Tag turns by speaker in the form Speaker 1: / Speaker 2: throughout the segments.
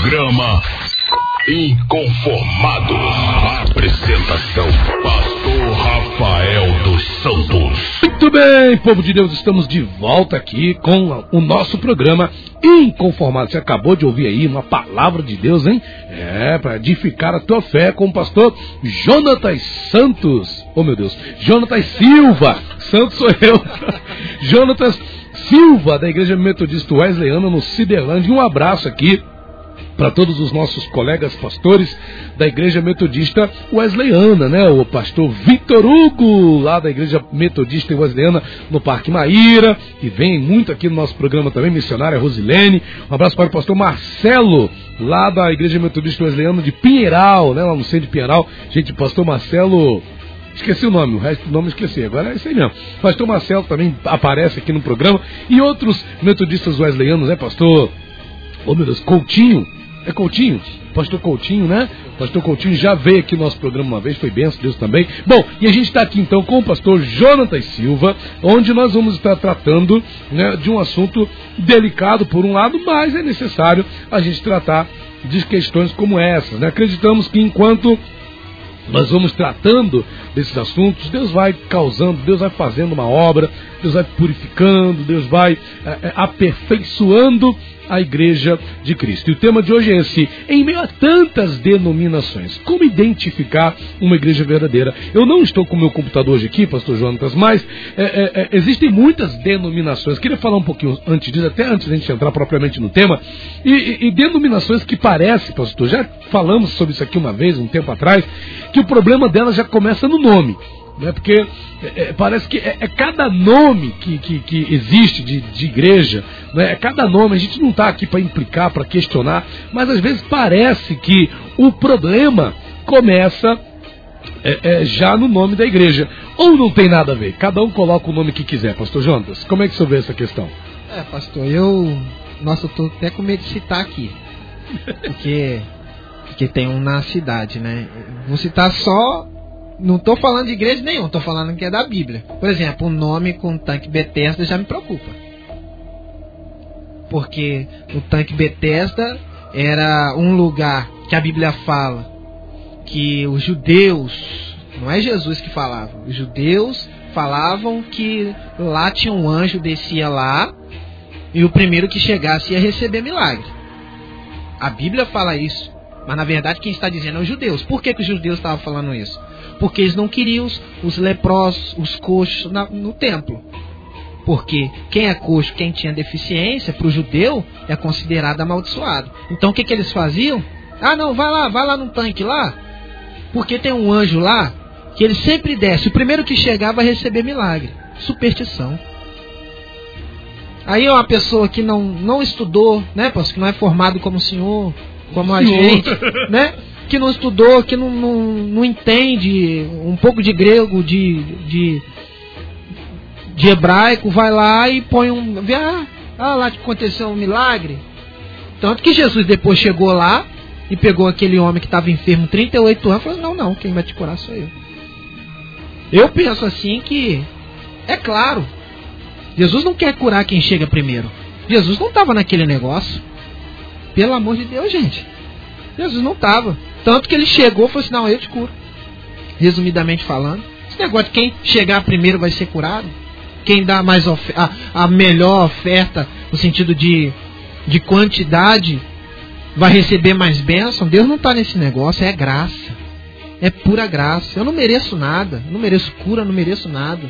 Speaker 1: Programa Inconformados. Apresentação: Pastor Rafael dos Santos.
Speaker 2: Muito bem, povo de Deus, estamos de volta aqui com o nosso programa Inconformados. Você acabou de ouvir aí uma palavra de Deus, hein? É, para edificar a tua fé com o pastor Jonatas Santos. Oh, meu Deus, Jonatas Silva. Santos sou eu. Jonatas Silva, da Igreja Metodista Wesleyana, no Ciderlândia. Um abraço aqui para todos os nossos colegas pastores da Igreja Metodista Wesleyana, né? O pastor Vitor Hugo, lá da Igreja Metodista Wesleyana, no Parque Maíra, que vem muito aqui no nosso programa também, missionária Rosilene. Um abraço para o pastor Marcelo, lá da Igreja Metodista Wesleyana de Pinheiral, né? Lá no centro de Pinheiral. Gente, pastor Marcelo. Esqueci o nome, o resto do nome esqueci. Agora é isso aí mesmo. Pastor Marcelo também aparece aqui no programa. E outros metodistas wesleyanos, né, pastor? Oh meu Deus, Coutinho, é Coutinho? Pastor Coutinho, né? Pastor Coutinho já veio aqui no nosso programa uma vez, foi benção, Deus também. Bom, e a gente está aqui então com o pastor Jonatas Silva, onde nós vamos estar tratando né, de um assunto delicado por um lado, mas é necessário a gente tratar de questões como essas. Né? Acreditamos que enquanto nós vamos tratando desses assuntos, Deus vai causando, Deus vai fazendo uma obra, Deus vai purificando, Deus vai é, aperfeiçoando a igreja de Cristo. E o tema de hoje é esse: em meio a tantas denominações, como identificar uma igreja verdadeira? Eu não estou com o meu computador hoje aqui, pastor Jonatas, mas é, é, é, existem muitas denominações. Queria falar um pouquinho antes disso, até antes da gente entrar propriamente no tema, e, e, e denominações que parece, pastor, já falamos sobre isso aqui uma vez, um tempo atrás, que o problema delas já começa no nome né? porque é, é, parece que é, é, cada nome que, que, que existe de, de igreja, né? é cada nome, a gente não está aqui para implicar, para questionar, mas às vezes parece que o problema começa é, é, já no nome da igreja. Ou não tem nada a ver, cada um coloca o nome que quiser, pastor Jonas. Como é que você vê essa questão?
Speaker 3: É, pastor, eu. Nossa, eu tô até com medo de citar aqui. Porque. Porque tem um na cidade, né? Vou citar só não estou falando de igreja nenhuma, estou falando que é da Bíblia. Por exemplo, um nome com tanque Bethesda já me preocupa. Porque o tanque Bethesda era um lugar que a Bíblia fala que os judeus, não é Jesus que falava, os judeus falavam que lá tinha um anjo, descia lá, e o primeiro que chegasse ia receber milagre. A Bíblia fala isso. Mas na verdade quem está dizendo é os judeus. Por que, que os judeus estavam falando isso? Porque eles não queriam os, os leprosos, os coxos na, no templo. Porque quem é coxo, quem tinha deficiência, para o judeu, é considerado amaldiçoado. Então o que, que eles faziam? Ah, não, vai lá, vai lá no tanque lá. Porque tem um anjo lá que ele sempre desce. O primeiro que chegar vai receber milagre. Superstição. Aí uma pessoa que não, não estudou, né, que não é formado como o senhor, como a gente, né? Que não estudou, que não, não, não entende um pouco de grego, de, de, de hebraico, vai lá e põe um. Vê, ah, ah, lá aconteceu um milagre. Tanto que Jesus depois chegou lá e pegou aquele homem que estava enfermo 38 anos e falou: Não, não, quem vai te curar sou eu. Eu penso assim que, é claro, Jesus não quer curar quem chega primeiro. Jesus não estava naquele negócio. Pelo amor de Deus, gente. Jesus não estava. Tanto que ele chegou e falou assim: Não, eu te curo. Resumidamente falando. Esse negócio de quem chegar primeiro vai ser curado. Quem dá mais a, a melhor oferta, no sentido de, de quantidade, vai receber mais bênção. Deus não está nesse negócio, é graça. É pura graça. Eu não mereço nada. Não mereço cura, não mereço nada.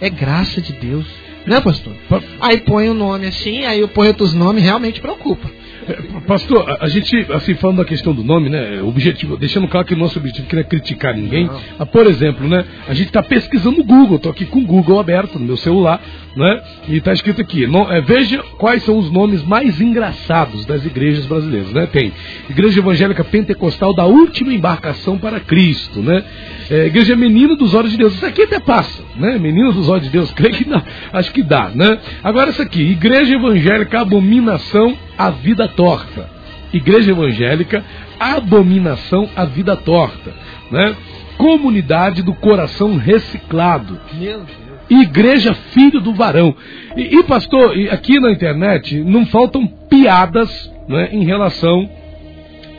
Speaker 3: É graça de Deus. Né, pastor? Aí põe o um nome assim, aí eu ponho outros nomes, realmente preocupa.
Speaker 2: Pastor, a, gente, assim, falando da questão do nome, né? Objetivo, deixando claro que o nosso objetivo não é criticar ninguém. Ah, por exemplo, né? A gente está pesquisando no Google, estou aqui com o Google aberto no meu celular, né? E está escrito aqui, no, é, veja quais são os nomes mais engraçados das igrejas brasileiras, né? Tem Igreja Evangélica Pentecostal da Última Embarcação para Cristo, né? É, igreja Menina dos Olhos de Deus, isso aqui até passa, né? Menina dos Olhos de Deus, creio que não, acho que dá, né? Agora isso aqui, Igreja Evangélica Abominação à Vida Torta. Igreja Evangélica Abominação à Vida Torta, né? Comunidade do Coração Reciclado. Meu Deus. Igreja Filho do Varão. E, e pastor, aqui na internet não faltam piadas né, em relação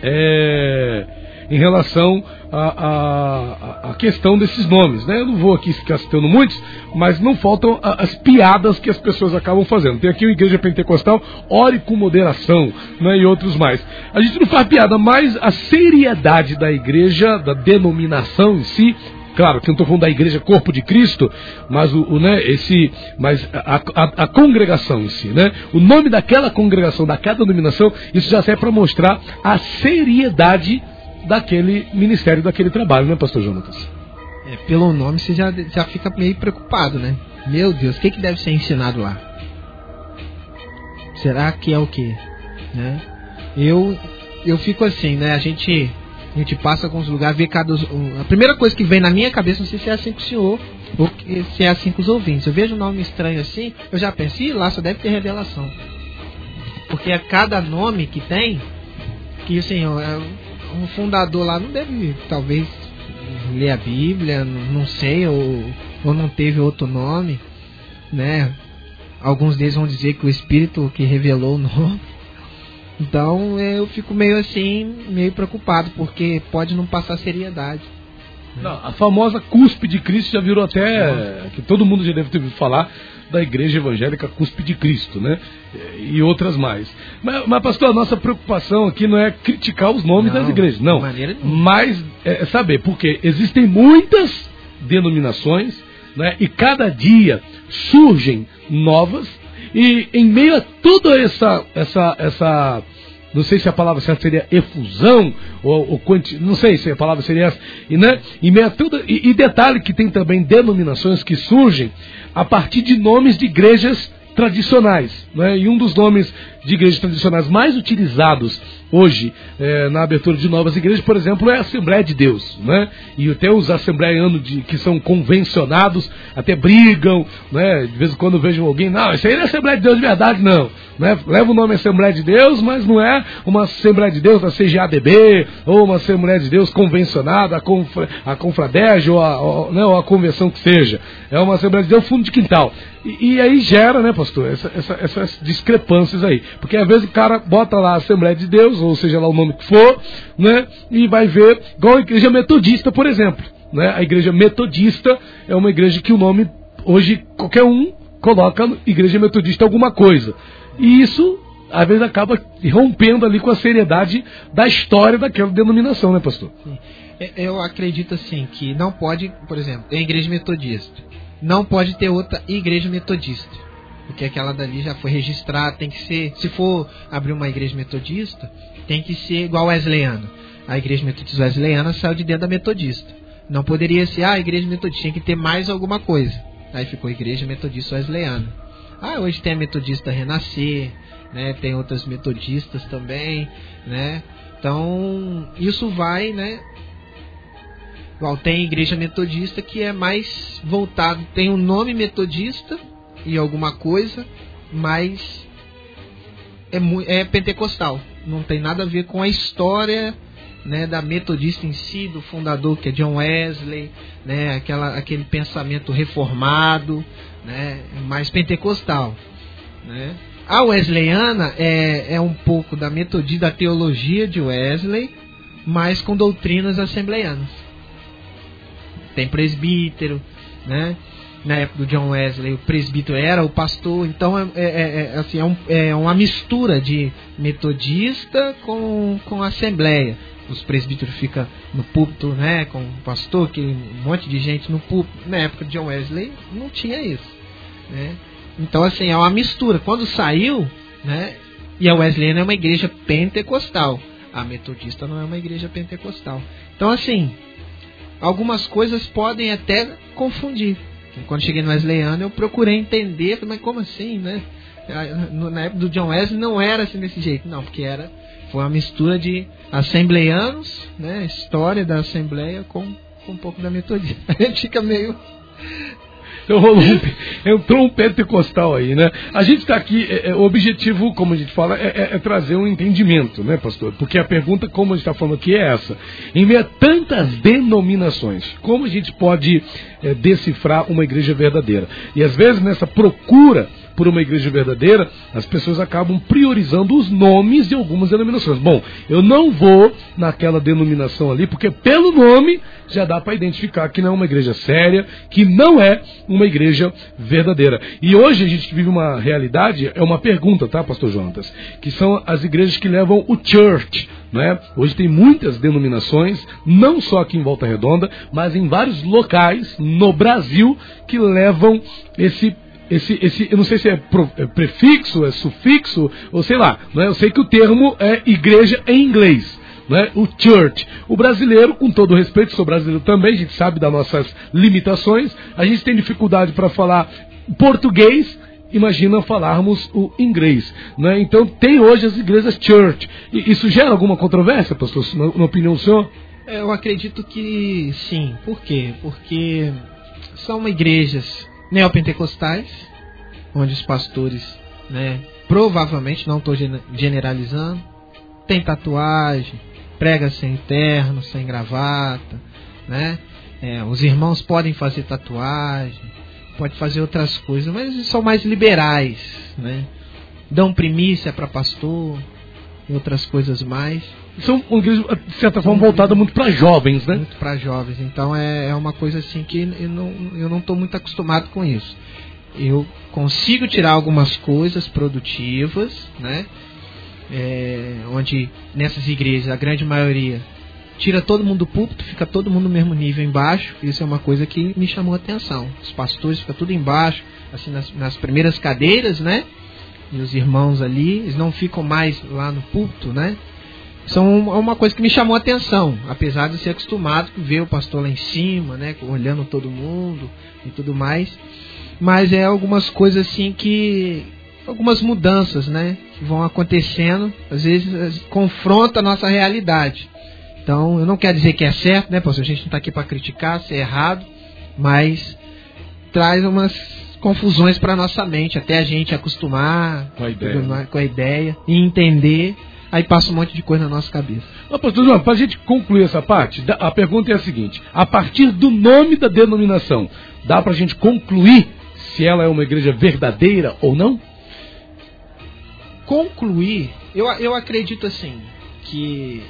Speaker 2: é, em relação à questão desses nomes. Né? Eu não vou aqui ficar citando muitos, mas não faltam a, as piadas que as pessoas acabam fazendo. Tem aqui o Igreja Pentecostal, ore com moderação, né? e outros mais. A gente não faz piada, mas a seriedade da igreja, da denominação em si, Claro, que não estou falando da igreja corpo de Cristo, mas o, o né, esse, mas a, a, a, congregação em si, né? O nome daquela congregação, daquela denominação, isso já serve para mostrar a seriedade daquele ministério, daquele trabalho, né, Pastor Jonatas?
Speaker 3: É, pelo nome você já, já fica meio preocupado, né? Meu Deus, o que, que deve ser ensinado lá? Será que é o que? Né? Eu, eu fico assim, né? A gente a gente passa os lugares, vê cada. A primeira coisa que vem na minha cabeça, não sei se é assim com o senhor, ou se é assim com os ouvintes. Eu vejo um nome estranho assim, eu já pensei, lá só deve ter revelação. Porque a cada nome que tem, que assim, um fundador lá não deve, talvez, ler a Bíblia, não sei, ou, ou não teve outro nome, né? Alguns deles vão dizer que o Espírito que revelou o nome. Então eu fico meio assim, meio preocupado, porque pode não passar seriedade.
Speaker 2: Não, a famosa cuspe de Cristo já virou até. que todo mundo já deve ter ouvido falar da igreja evangélica cuspe de Cristo, né? E outras mais. Mas, mas, pastor, a nossa preocupação aqui não é criticar os nomes não, das igrejas, não. Mas é, é saber, porque existem muitas denominações, né? E cada dia surgem novas e em meio a toda essa, essa, essa não sei se a palavra certa seria efusão, ou, ou quanti, não sei se a palavra seria essa, e, né, e, e, e detalhe que tem também denominações que surgem a partir de nomes de igrejas tradicionais. Né? E um dos nomes de igrejas tradicionais mais utilizados hoje é, na abertura de novas igrejas, por exemplo, é a Assembleia de Deus. Né? E até os assembleianos de, que são convencionados até brigam. Né? De vez em quando vejo alguém, não, isso aí não é Assembleia de Deus de verdade, não. Né? Leva o nome Assembleia de Deus, mas não é uma Assembleia de Deus da CGADB, ou uma Assembleia de Deus convencionada, a, confra, a ou a, ou, né, ou a convenção que seja. É uma Assembleia de Deus fundo de quintal. E, e aí gera, né, pastor, essa, essa, essas discrepâncias aí. Porque às vezes o cara bota lá a Assembleia de Deus, ou seja lá o nome que for, né? E vai ver, igual a igreja metodista, por exemplo. Né? A igreja metodista é uma igreja que o nome, hoje, qualquer um coloca igreja metodista alguma coisa. E isso, às vezes, acaba rompendo ali com a seriedade da história daquela denominação, né, pastor? Sim.
Speaker 3: É, eu acredito assim que não pode, por exemplo, tem igreja metodista. Não pode ter outra igreja metodista porque aquela dali já foi registrada, tem que ser, se for abrir uma igreja metodista, tem que ser igual wesleyano. A igreja metodista wesleyana saiu de dentro da metodista. Não poderia ser, ah, a igreja metodista, tinha que ter mais alguma coisa. Aí ficou igreja metodista wesleyana. Ah, hoje tem a metodista Renascer, né? Tem outras metodistas também, né? Então, isso vai, né? Igual tem igreja metodista que é mais voltado, tem um nome metodista, e alguma coisa, mas é, é pentecostal. Não tem nada a ver com a história né, da metodista em si, do fundador que é John Wesley, né, aquela, aquele pensamento reformado, né, mais pentecostal. Né. A wesleyana é, é um pouco da metodista, da teologia de Wesley, mas com doutrinas assembleianas. Tem presbítero, né? na época do John Wesley, o presbítero era o pastor, então é, é, é, é assim, é, um, é, uma mistura de metodista com, com assembleia. Os presbíteros ficam no púlpito, né, com o pastor, que um monte de gente no púlpito. Na época de John Wesley não tinha isso, né? Então assim, é uma mistura. Quando saiu, né, e a Wesleyana é uma igreja pentecostal. A metodista não é uma igreja pentecostal. Então assim, algumas coisas podem até confundir. Quando cheguei no Wesleyano, eu procurei entender, mas como assim, né? Na época do John Wesley não era assim desse jeito, não, porque era foi uma mistura de assembleianos, né? História da assembleia com, com um pouco da metodista. A gente fica meio
Speaker 2: então rolou um, entrou um pentecostal aí, né? A gente está aqui, é, é, o objetivo, como a gente fala, é, é, é, trazer um entendimento, né, pastor? Porque a pergunta, como a gente está falando aqui, é essa. Em meio a tantas denominações, como a gente pode é, decifrar uma igreja verdadeira? E às vezes nessa procura por uma igreja verdadeira, as pessoas acabam priorizando os nomes de algumas denominações. Bom, eu não vou naquela denominação ali, porque pelo nome já dá para identificar que não é uma igreja séria, que não é uma igreja verdadeira. E hoje a gente vive uma realidade, é uma pergunta, tá, pastor Jonas? Que são as igrejas que levam o church, né? Hoje tem muitas denominações, não só aqui em Volta Redonda, mas em vários locais no Brasil que levam esse esse, esse, eu não sei se é, pro, é, prefixo, é sufixo, ou sei lá, né? eu sei que o termo é igreja em inglês. Né? O church. O brasileiro, com todo respeito, sou brasileiro também, a gente sabe das nossas limitações, a gente tem dificuldade para falar português, imagina falarmos o inglês. Né? Então tem hoje as igrejas church. E isso gera alguma controvérsia, pastor, na, na opinião do senhor?
Speaker 3: Eu acredito que sim. Por quê? Porque são igrejas neopentecostais, onde os pastores, né, provavelmente, não estou generalizando, tem tatuagem, prega sem terno, sem gravata, né? É, os irmãos podem fazer tatuagem, pode fazer outras coisas, mas são mais liberais, né? Dão primícia para pastor e outras coisas mais.
Speaker 2: São, de certa forma, voltadas muito para jovens, né?
Speaker 3: Muito para jovens. Então é, é uma coisa assim que eu não eu não estou muito acostumado com isso. Eu consigo tirar algumas coisas produtivas, né? É, onde nessas igrejas a grande maioria tira todo mundo do púlpito, fica todo mundo no mesmo nível embaixo. Isso é uma coisa que me chamou a atenção. Os pastores ficam tudo embaixo, assim, nas, nas primeiras cadeiras, né? E os irmãos ali, eles não ficam mais lá no púlpito, né? São é uma coisa que me chamou a atenção, apesar de ser acostumado com ver o pastor lá em cima, né? Olhando todo mundo e tudo mais. Mas é algumas coisas assim que. Algumas mudanças, né? Que vão acontecendo, às vezes confronta a nossa realidade. Então, eu não quero dizer que é certo, né, pastor? A gente não está aqui para criticar se é errado, mas traz umas confusões para nossa mente, até a gente acostumar
Speaker 2: com a ideia,
Speaker 3: mais, com a ideia e entender. Aí passa um monte de coisa na nossa cabeça.
Speaker 2: Não, pastor João, para a gente concluir essa parte, a pergunta é a seguinte: a partir do nome da denominação, dá para a gente concluir se ela é uma igreja verdadeira ou não?
Speaker 3: Concluir, eu, eu acredito assim, que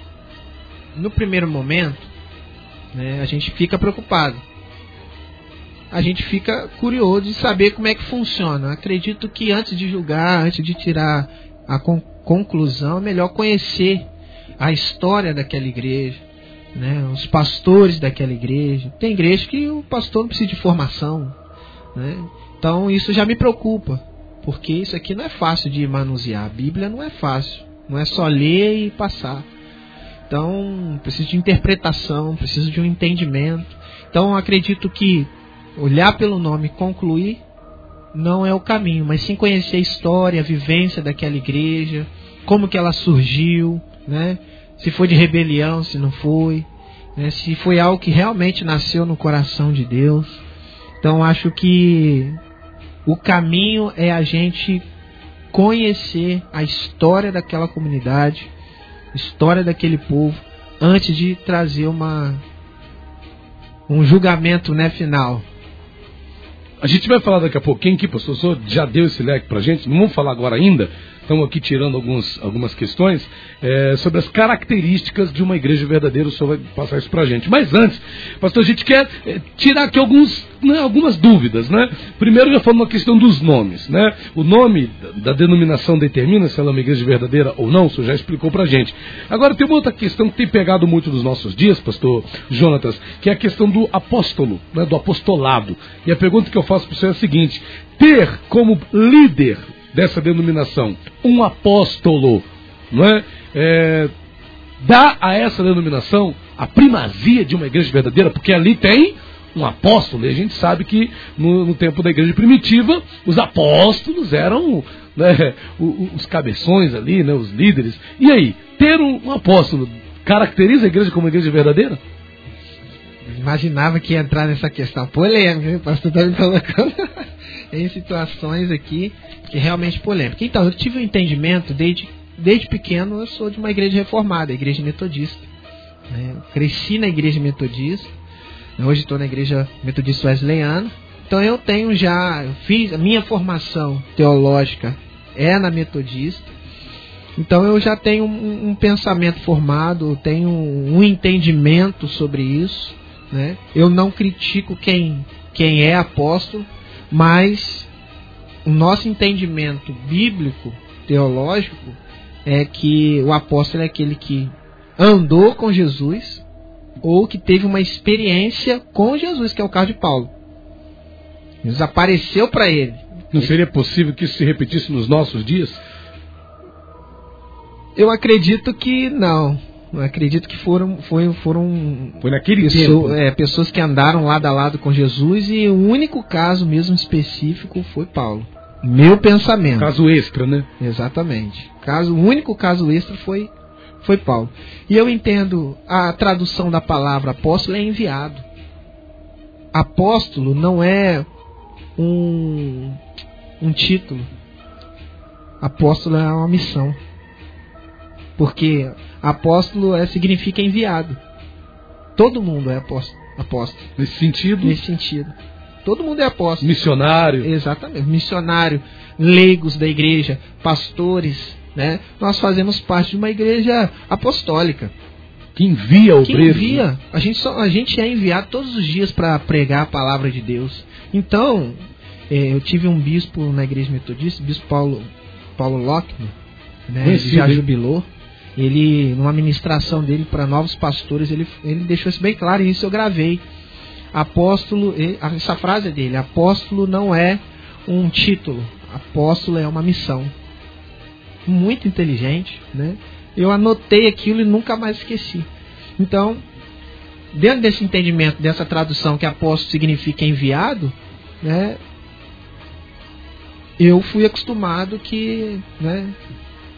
Speaker 3: no primeiro momento, né, a gente fica preocupado. A gente fica curioso de saber como é que funciona. Acredito que antes de julgar, antes de tirar a con conclusão, é melhor conhecer a história daquela igreja, né, os pastores daquela igreja. Tem igreja que o pastor não precisa de formação. Né? Então isso já me preocupa, porque isso aqui não é fácil de manusear. A Bíblia não é fácil. Não é só ler e passar. Então, preciso de interpretação, preciso de um entendimento. Então, acredito que olhar pelo nome e concluir não é o caminho, mas sim conhecer a história, a vivência daquela igreja, como que ela surgiu, né? Se foi de rebelião, se não foi, né? se foi algo que realmente nasceu no coração de Deus. Então, acho que o caminho é a gente conhecer a história daquela comunidade, história daquele povo antes de trazer uma um julgamento né, final.
Speaker 2: A gente vai falar daqui a pouquinho que o pastor já deu esse leque para gente, não vamos falar agora ainda, estamos aqui tirando alguns, algumas questões é, sobre as características de uma igreja verdadeira. O senhor vai passar isso para a gente. Mas antes, pastor, a gente quer é, tirar aqui alguns, né, algumas dúvidas. Né? Primeiro, já falando uma questão dos nomes. Né? O nome da denominação determina se ela é uma igreja verdadeira ou não, o senhor já explicou para a gente. Agora, tem uma outra questão que tem pegado muito dos nossos dias, pastor Jonatas, que é a questão do apóstolo, né, do apostolado. E a pergunta que eu faço para o senhor é a seguinte: ter como líder dessa denominação, um apóstolo, não é? é? dá a essa denominação a primazia de uma igreja verdadeira, porque ali tem um apóstolo, e a gente sabe que no, no tempo da igreja primitiva, os apóstolos eram né, os cabeções ali, né, os líderes. E aí, ter um, um apóstolo caracteriza a igreja como uma igreja verdadeira?
Speaker 3: Imaginava que ia entrar nessa questão polêmica, o pastor está me colocando em situações aqui que realmente polêmica. Então, eu tive um entendimento desde, desde pequeno, eu sou de uma igreja reformada, igreja metodista. Né? Cresci na igreja metodista, hoje estou na igreja metodista wesleyana, Então eu tenho já, fiz a minha formação teológica é na metodista. Então eu já tenho um, um pensamento formado, tenho um entendimento sobre isso. Né? Eu não critico quem, quem é apóstolo, mas o nosso entendimento bíblico, teológico, é que o apóstolo é aquele que andou com Jesus ou que teve uma experiência com Jesus, que é o caso de Paulo. Jesus apareceu para ele.
Speaker 2: Não seria possível que isso se repetisse nos nossos dias?
Speaker 3: Eu acredito que não. Acredito que foram, foi, foram
Speaker 2: foi naquele
Speaker 3: pessoa, tempo. É, pessoas que andaram lado a lado com Jesus e o único caso mesmo específico foi Paulo. Meu pensamento.
Speaker 2: Caso extra, né?
Speaker 3: Exatamente. Caso, o único caso extra foi, foi Paulo. E eu entendo a tradução da palavra apóstolo é enviado. Apóstolo não é um, um título. Apóstolo é uma missão. Porque apóstolo é, significa enviado. Todo mundo é apóstolo. apóstolo.
Speaker 2: Nesse sentido?
Speaker 3: Nesse sentido. Todo mundo é apóstolo.
Speaker 2: Missionário.
Speaker 3: Exatamente. Missionário, leigos da igreja, pastores, né? Nós fazemos parte de uma igreja apostólica.
Speaker 2: Que envia o
Speaker 3: Que envia. A gente, só, a gente é enviado todos os dias para pregar a palavra de Deus. Então, é, eu tive um bispo na igreja metodista, bispo Paulo, Paulo Lockman, né? Ele já jubilou. Ele, numa ministração dele para novos pastores, ele, ele deixou isso bem claro, e isso eu gravei. Apóstolo, essa frase é dele: apóstolo não é um título, apóstolo é uma missão. Muito inteligente, né? Eu anotei aquilo e nunca mais esqueci. Então, dentro desse entendimento, dessa tradução que apóstolo significa enviado, né? Eu fui acostumado que, né?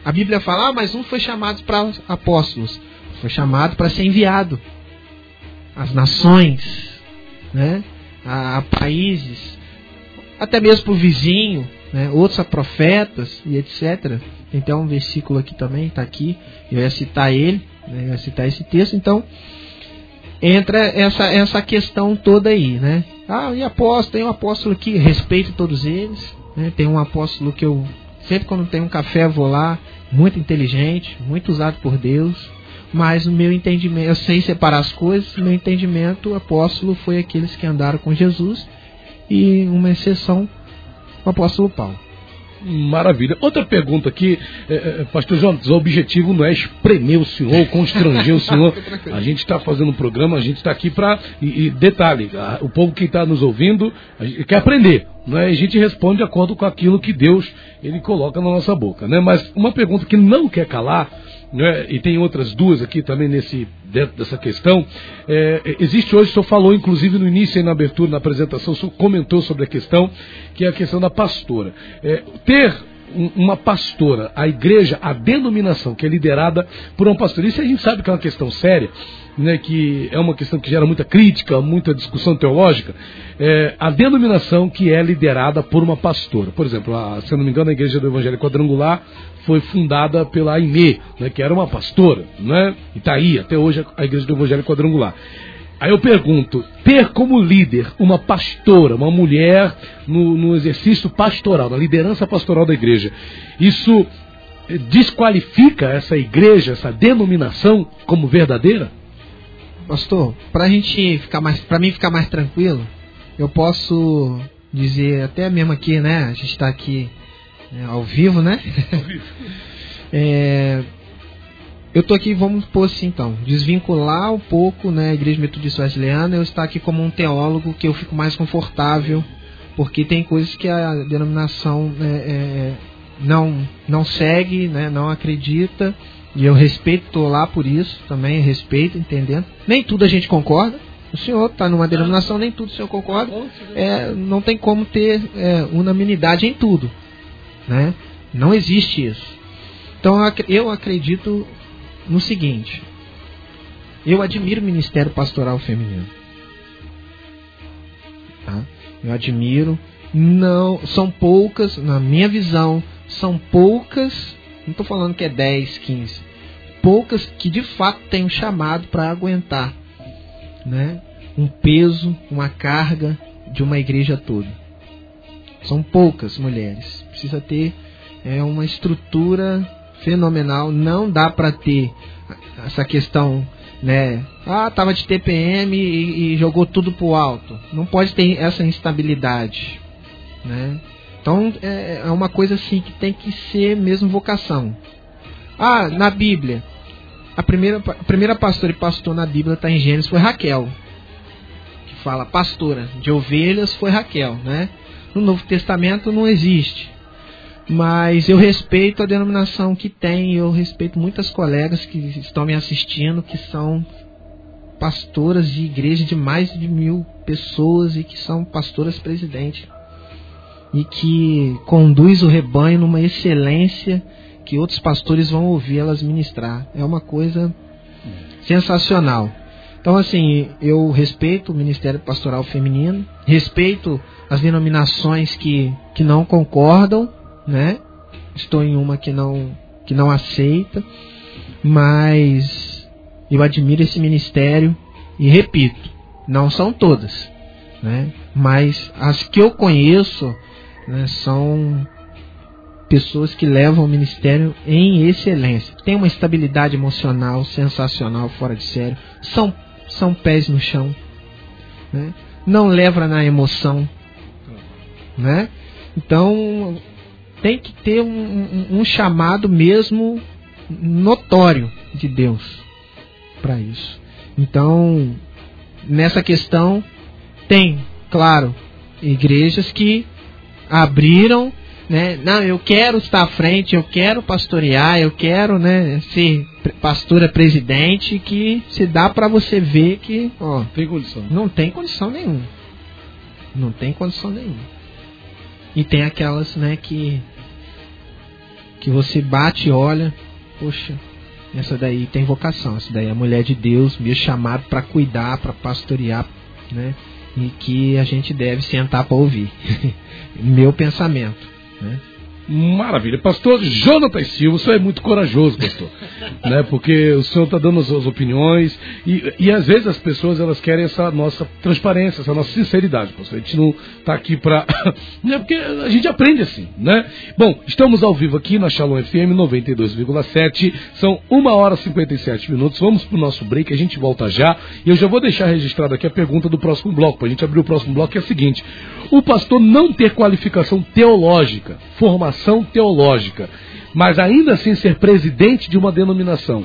Speaker 3: A Bíblia fala, ah, mas um foi chamado para apóstolos, foi chamado para ser enviado às nações, né? a, a países, até mesmo para o vizinho, né? outros a profetas e etc. Então, um versículo aqui também, está aqui, eu ia citar ele, né? eu ia citar esse texto, então entra essa, essa questão toda aí, né? Ah, e apóstolo, tem um apóstolo aqui, respeito todos eles, né? tem um apóstolo que eu, sempre quando tem um café, vou lá, muito inteligente, muito usado por Deus, mas o meu entendimento, eu sei separar as coisas, meu entendimento, o apóstolo foi aqueles que andaram com Jesus e uma exceção, o apóstolo Paulo.
Speaker 2: Maravilha. Outra pergunta aqui, é, é, Pastor Jonas, o objetivo não é espremer o senhor, constranger o senhor. A gente está fazendo um programa, a gente está aqui para. E, e, detalhe, a, o povo que está nos ouvindo quer aprender. Né? A gente responde de acordo com aquilo que Deus ele coloca na nossa boca. Né? Mas uma pergunta que não quer calar, né? e tem outras duas aqui também nesse, dentro dessa questão. É, existe hoje, o senhor falou, inclusive no início, na abertura, na apresentação, o senhor comentou sobre a questão, que é a questão da pastora. É, ter uma pastora, a igreja, a denominação que é liderada por uma pastora, isso a gente sabe que é uma questão séria, né, que é uma questão que gera muita crítica, muita discussão teológica, é, a denominação que é liderada por uma pastora. Por exemplo, a, se eu não me engano, a Igreja do Evangelho Quadrangular foi fundada pela Aimee, né, que era uma pastora, né, e está aí até hoje a Igreja do Evangelho Quadrangular. Aí eu pergunto, ter como líder uma pastora, uma mulher no, no exercício pastoral, na liderança pastoral da igreja, isso desqualifica essa igreja, essa denominação como verdadeira?
Speaker 3: Pastor, para a gente ficar mais, para mim ficar mais tranquilo, eu posso dizer até mesmo aqui, né? A gente está aqui é, ao vivo, né? é, eu tô aqui, vamos pôr assim então, desvincular um pouco, né, a Igreja Metodista Wesleyana, eu estou aqui como um teólogo que eu fico mais confortável, porque tem coisas que a denominação é, é, não não segue, né, não acredita, e eu respeito, estou lá por isso também, respeito, entendendo. Nem tudo a gente concorda. O senhor está numa denominação, nem tudo o senhor concorda. É, não tem como ter é, unanimidade em tudo. Né? Não existe isso. Então eu acredito no seguinte: eu admiro o ministério pastoral feminino. Tá? Eu admiro. Não, são poucas, na minha visão, são poucas. Não estou falando que é 10, 15 poucas que de fato têm um chamado para aguentar né? um peso, uma carga de uma igreja toda. São poucas mulheres. Precisa ter é, uma estrutura fenomenal. Não dá para ter essa questão, né? Ah, tava de TPM e, e jogou tudo pro alto. Não pode ter essa instabilidade, né? Então é, é uma coisa assim que tem que ser mesmo vocação. Ah, na Bíblia, a primeira, a primeira pastora e pastor na Bíblia está em Gênesis foi Raquel. Que fala pastora de ovelhas foi Raquel, né? No Novo Testamento não existe. Mas eu respeito a denominação que tem, eu respeito muitas colegas que estão me assistindo, que são pastoras de igreja de mais de mil pessoas e que são pastoras presidentes e que conduz o rebanho numa excelência que outros pastores vão ouvir elas ministrar. É uma coisa sensacional. Então, assim, eu respeito o Ministério Pastoral Feminino, respeito as denominações que, que não concordam, né? Estou em uma que não, que não aceita, mas eu admiro esse ministério e repito, não são todas, né? Mas as que eu conheço né, são pessoas que levam o ministério em excelência. Tem uma estabilidade emocional sensacional, fora de sério. São, são pés no chão. Né? Não leva na emoção. Né? Então, tem que ter um, um, um chamado mesmo notório de Deus para isso. Então, nessa questão, tem, claro, igrejas que abriram né? Não, eu quero estar à frente, eu quero pastorear, eu quero, né, ser pastora presidente, que se dá para você ver que, ó,
Speaker 2: tem condição.
Speaker 3: Não tem condição nenhuma. Não tem condição nenhuma. E tem aquelas, né, que que você bate e olha, poxa, essa daí tem vocação, essa daí é a mulher de Deus, me chamado para cuidar, para pastorear, né? E que a gente deve sentar para ouvir. Meu pensamento. Né?
Speaker 2: Maravilha. Pastor Jonathan Silva, o senhor é muito corajoso, pastor. né? Porque o senhor está dando as suas opiniões e, e às vezes as pessoas elas querem essa nossa transparência, essa nossa sinceridade, pastor. A gente não está aqui para. né? Porque a gente aprende assim, né? Bom, estamos ao vivo aqui na Shalom FM 92,7. São 1 hora e 57 minutos. Vamos para o nosso break, a gente volta já. E eu já vou deixar registrado aqui a pergunta do próximo bloco, para a gente abrir o próximo bloco, que é a seguinte: o pastor não ter qualificação teológica, formação teológica, mas ainda assim ser presidente de uma denominação,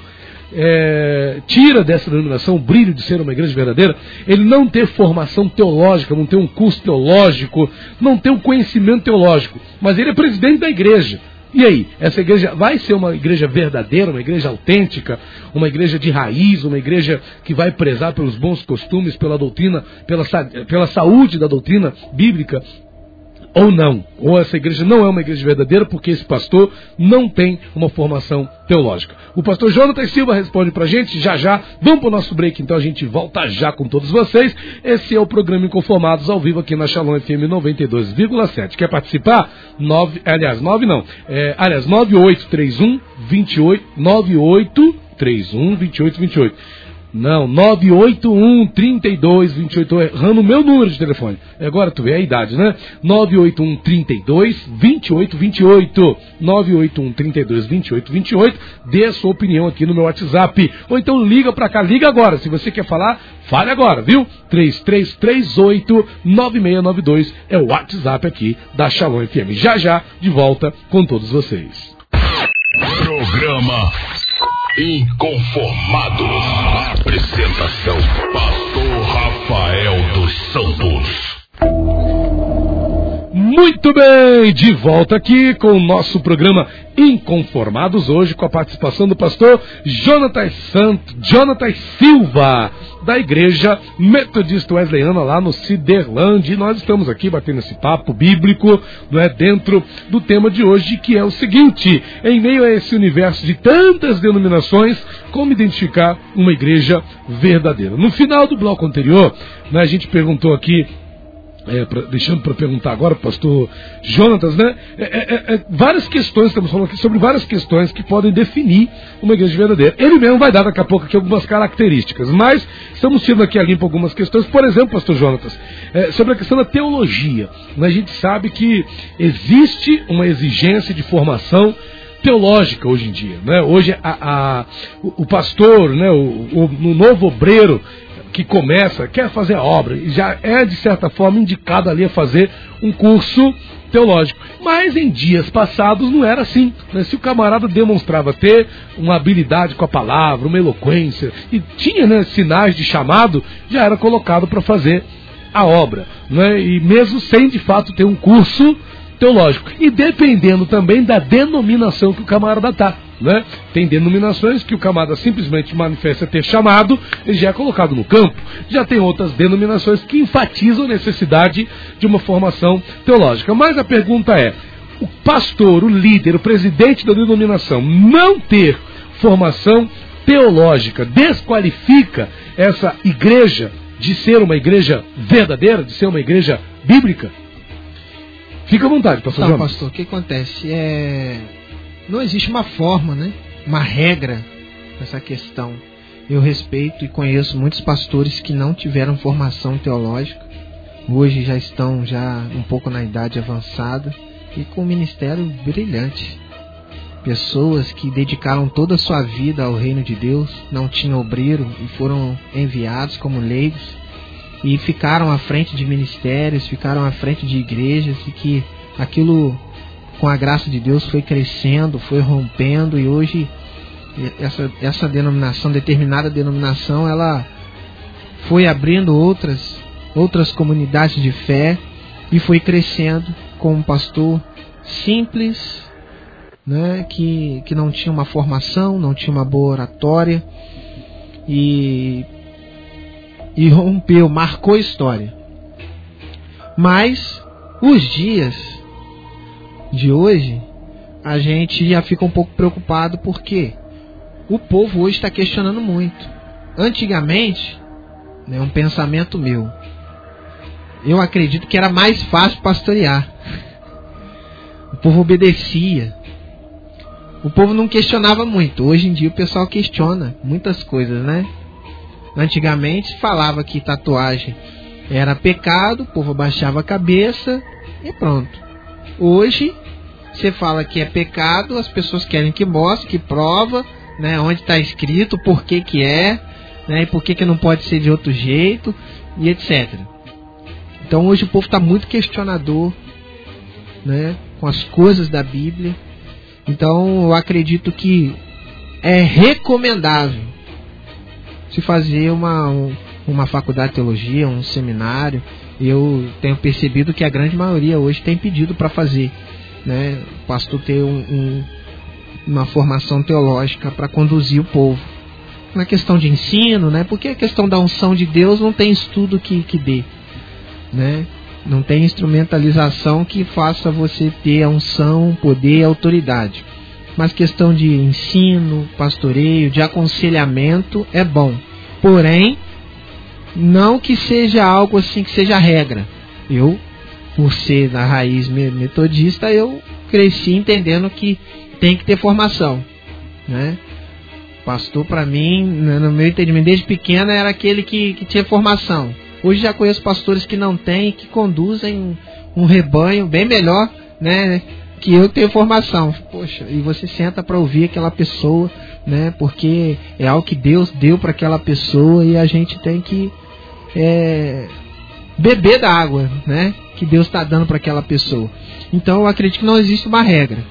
Speaker 2: é, tira dessa denominação o brilho de ser uma igreja verdadeira, ele não ter formação teológica, não ter um curso teológico, não ter um conhecimento teológico, mas ele é presidente da igreja. E aí, essa igreja vai ser uma igreja verdadeira, uma igreja autêntica, uma igreja de raiz, uma igreja que vai prezar pelos bons costumes, pela doutrina, pela, pela saúde da doutrina bíblica, ou não. Ou essa igreja não é uma igreja verdadeira porque esse pastor não tem uma formação teológica. O pastor Jonathan Silva responde pra gente já já. Vamos pro nosso break, então a gente volta já com todos vocês. Esse é o programa Inconformados ao vivo aqui na Shalom FM 92,7. Quer participar? 9, aliás, 9 não. É, aliás, 9831 28 9831 2828. Não, 981 32 28, errando o meu número de telefone. Agora tu vê a idade, né? 981 32 28 28. 981 32 28 28. Dê a sua opinião aqui no meu WhatsApp. Ou então liga pra cá, liga agora. Se você quer falar, fale agora, viu? 3338 9692 é o WhatsApp aqui da Shalom FM. Já já, de volta com todos vocês.
Speaker 1: Programa Inconformado. Apresentação: Pastor Rafael dos Santos.
Speaker 2: Muito bem, de volta aqui com o nosso programa Inconformados, hoje com a participação do pastor Jonathan Santo, Jonathan Silva, da Igreja Metodista Wesleyana lá no Ciderland. E nós estamos aqui batendo esse papo bíblico, não é, dentro do tema de hoje, que é o seguinte: em meio a esse universo de tantas denominações, como identificar uma igreja verdadeira? No final do bloco anterior, né, a gente perguntou aqui é, pra, deixando para perguntar agora, pastor Jonatas, né? É, é, é, várias questões, estamos falando aqui sobre várias questões que podem definir uma igreja verdadeira. Ele mesmo vai dar daqui a pouco aqui algumas características, mas estamos tirando aqui a limpo algumas questões. Por exemplo, pastor Jonatas, é, sobre a questão da teologia. Né? A gente sabe que existe uma exigência de formação teológica hoje em dia. Né? Hoje a, a, o, o, pastor, né, o, o, o novo obreiro, que começa, quer fazer a obra, e já é, de certa forma, indicado ali a fazer um curso teológico. Mas em dias passados não era assim. Né? Se o camarada demonstrava ter uma habilidade com a palavra, uma eloquência, e tinha né, sinais de chamado, já era colocado para fazer a obra. Né? E mesmo sem de fato ter um curso teológico. E dependendo também da denominação que o camarada está. Né? Tem denominações que o camarada simplesmente manifesta ter chamado e já é colocado no campo. Já tem outras denominações que enfatizam a necessidade de uma formação teológica. Mas a pergunta é: o pastor, o líder, o presidente da denominação não ter formação teológica desqualifica essa igreja de ser uma igreja verdadeira, de ser uma igreja bíblica? Fica à vontade, pastor
Speaker 3: Não, pastor, o que acontece? É... Não existe uma forma, né? Uma regra nessa questão. Eu respeito e conheço muitos pastores que não tiveram formação teológica. Hoje já estão já um pouco na idade avançada e com um ministério brilhante. Pessoas que dedicaram toda a sua vida ao reino de Deus, não tinham obreiro e foram enviados como leigos e ficaram à frente de ministérios, ficaram à frente de igrejas e que aquilo, com a graça de Deus, foi crescendo, foi rompendo e hoje essa, essa denominação, determinada denominação, ela foi abrindo outras, outras comunidades de fé e foi crescendo com um pastor simples, né, que, que não tinha uma formação, não tinha uma boa oratória e e rompeu, marcou a história. Mas os dias de hoje, a gente já fica um pouco preocupado porque o povo hoje está questionando muito. Antigamente, né, um pensamento meu, eu acredito que era mais fácil pastorear. O povo obedecia. O povo não questionava muito. Hoje em dia o pessoal questiona muitas coisas, né? Antigamente falava que tatuagem era pecado, o povo abaixava a cabeça e pronto. Hoje você fala que é pecado, as pessoas querem que mostre, que prova, né, onde está escrito, por que que é, né, e por que que não pode ser de outro jeito e etc. Então hoje o povo está muito questionador, né, com as coisas da Bíblia. Então eu acredito que é recomendável se fazer uma, uma faculdade de teologia, um seminário. Eu tenho percebido que a grande maioria hoje tem pedido para fazer, né? O pastor ter um, um, uma formação teológica para conduzir o povo. Na questão de ensino, né? Porque a questão da unção de Deus não tem estudo que, que dê, né? Não tem instrumentalização que faça você ter a unção, poder, autoridade mas questão de ensino, pastoreio, de aconselhamento é bom. Porém, não que seja algo assim que seja regra. Eu, por ser da raiz metodista, eu cresci entendendo que tem que ter formação, né? Pastor, para mim, no meu entendimento, desde pequena, era aquele que, que tinha formação. Hoje já conheço pastores que não têm, que conduzem um rebanho bem melhor, né? Que eu tenho formação. Poxa, e você senta para ouvir aquela pessoa, né? Porque é algo que Deus deu para aquela pessoa e a gente tem que é, beber da água, né? Que Deus está dando para aquela pessoa. Então eu acredito que não existe uma regra.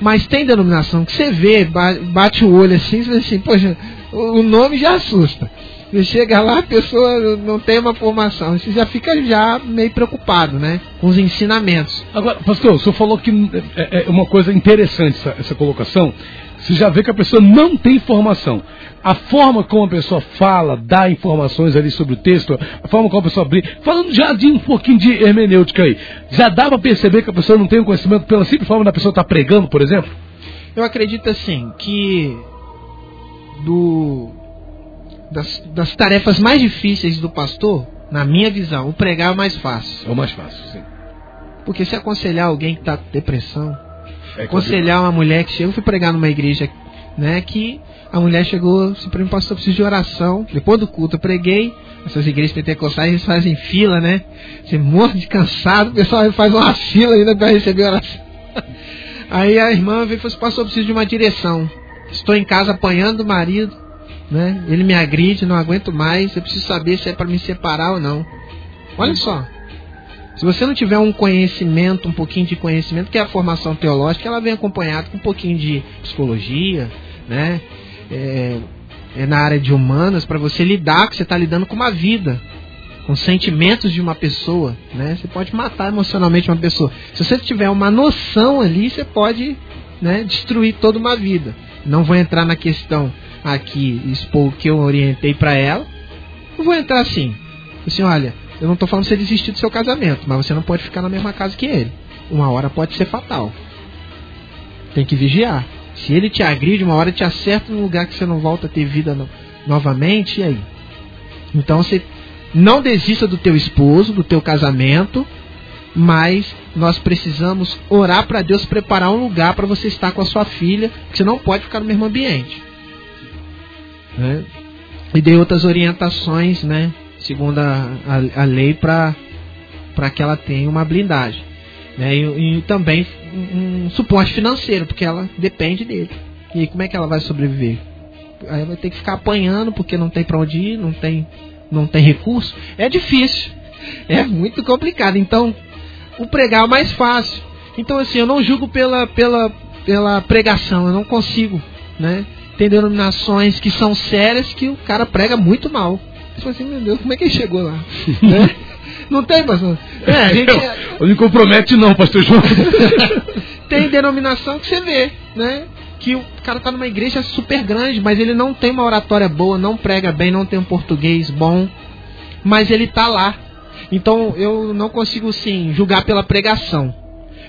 Speaker 3: Mas tem denominação que você vê, bate o olho assim, assim, poxa, o nome já assusta. Você chega lá, a pessoa não tem uma formação. Você já fica já meio preocupado, né? Com os ensinamentos.
Speaker 2: Agora, pastor, o senhor falou que é, é uma coisa interessante essa, essa colocação. Você já vê que a pessoa não tem formação. A forma como a pessoa fala, dá informações ali sobre o texto, a forma como a pessoa abre. Falando já de um pouquinho de hermenêutica aí, já dá para perceber que a pessoa não tem o conhecimento pela simples forma da pessoa estar tá pregando, por exemplo?
Speaker 3: Eu acredito assim, que do das, das tarefas mais difíceis do pastor, na minha visão, o pregar é o mais fácil.
Speaker 2: É o mais fácil, sim.
Speaker 3: Porque se aconselhar alguém que está com depressão,
Speaker 2: É
Speaker 3: aconselhar uma mulher que chega, eu fui pregar numa igreja, né, que a mulher chegou, se para mim, pastor, preciso de oração. Depois do culto eu preguei, essas igrejas pentecostais, eles fazem fila, né? Você morre de cansado, o pessoal faz uma fila ainda para receber oração. Aí a irmã veio e falou assim, pastor, eu preciso de uma direção. Estou em casa apanhando o marido, né? Ele me agride, não aguento mais, eu preciso saber se é para me separar ou não. Olha só. Se você não tiver um conhecimento, um pouquinho de conhecimento, que é a formação teológica, ela vem acompanhada com um pouquinho de psicologia, né? É, é na área de humanas, para você lidar, que você está lidando com uma vida, com sentimentos de uma pessoa, né? Você pode matar emocionalmente uma pessoa. Se você tiver uma noção ali, você pode né, destruir toda uma vida. Não vou entrar na questão aqui, expor o que eu orientei para ela. Não vou entrar assim. Assim, olha, eu não estou falando pra você desistir do seu casamento, mas você não pode ficar na mesma casa que ele. Uma hora pode ser fatal. Tem que vigiar. Se ele te agride, uma hora te acerta num lugar que você não volta a ter vida no- novamente, e aí? Então você não desista do teu esposo, do teu casamento, mas nós precisamos orar para Deus preparar um lugar para você estar com a sua filha, que você não pode ficar no mesmo ambiente. Né? E dei outras orientações, né, segundo a, a, a lei, para que ela tenha uma blindagem. Né? E, e também um, suporte financeiro, porque ela depende dele. E como é que ela vai sobreviver? Aí vai ter que ficar apanhando porque não tem para onde ir, não tem, não tem recurso. É difícil, é muito complicado. Então, o pregar é mais fácil. Então, assim, eu não julgo pela, pela, pela pregação, eu não consigo, né? Tem denominações que são sérias que o cara prega muito mal. Você fala assim, meu Deus, como é que ele chegou lá? Né? Não tem, pastor? É, a gente,
Speaker 2: Não me compromete não, pastor João.
Speaker 3: tem denominação que você vê, né? Que o cara tá numa igreja super grande, mas ele não tem uma oratória boa, não prega bem, não tem um português bom, mas ele tá lá. Então eu não consigo sim julgar pela pregação.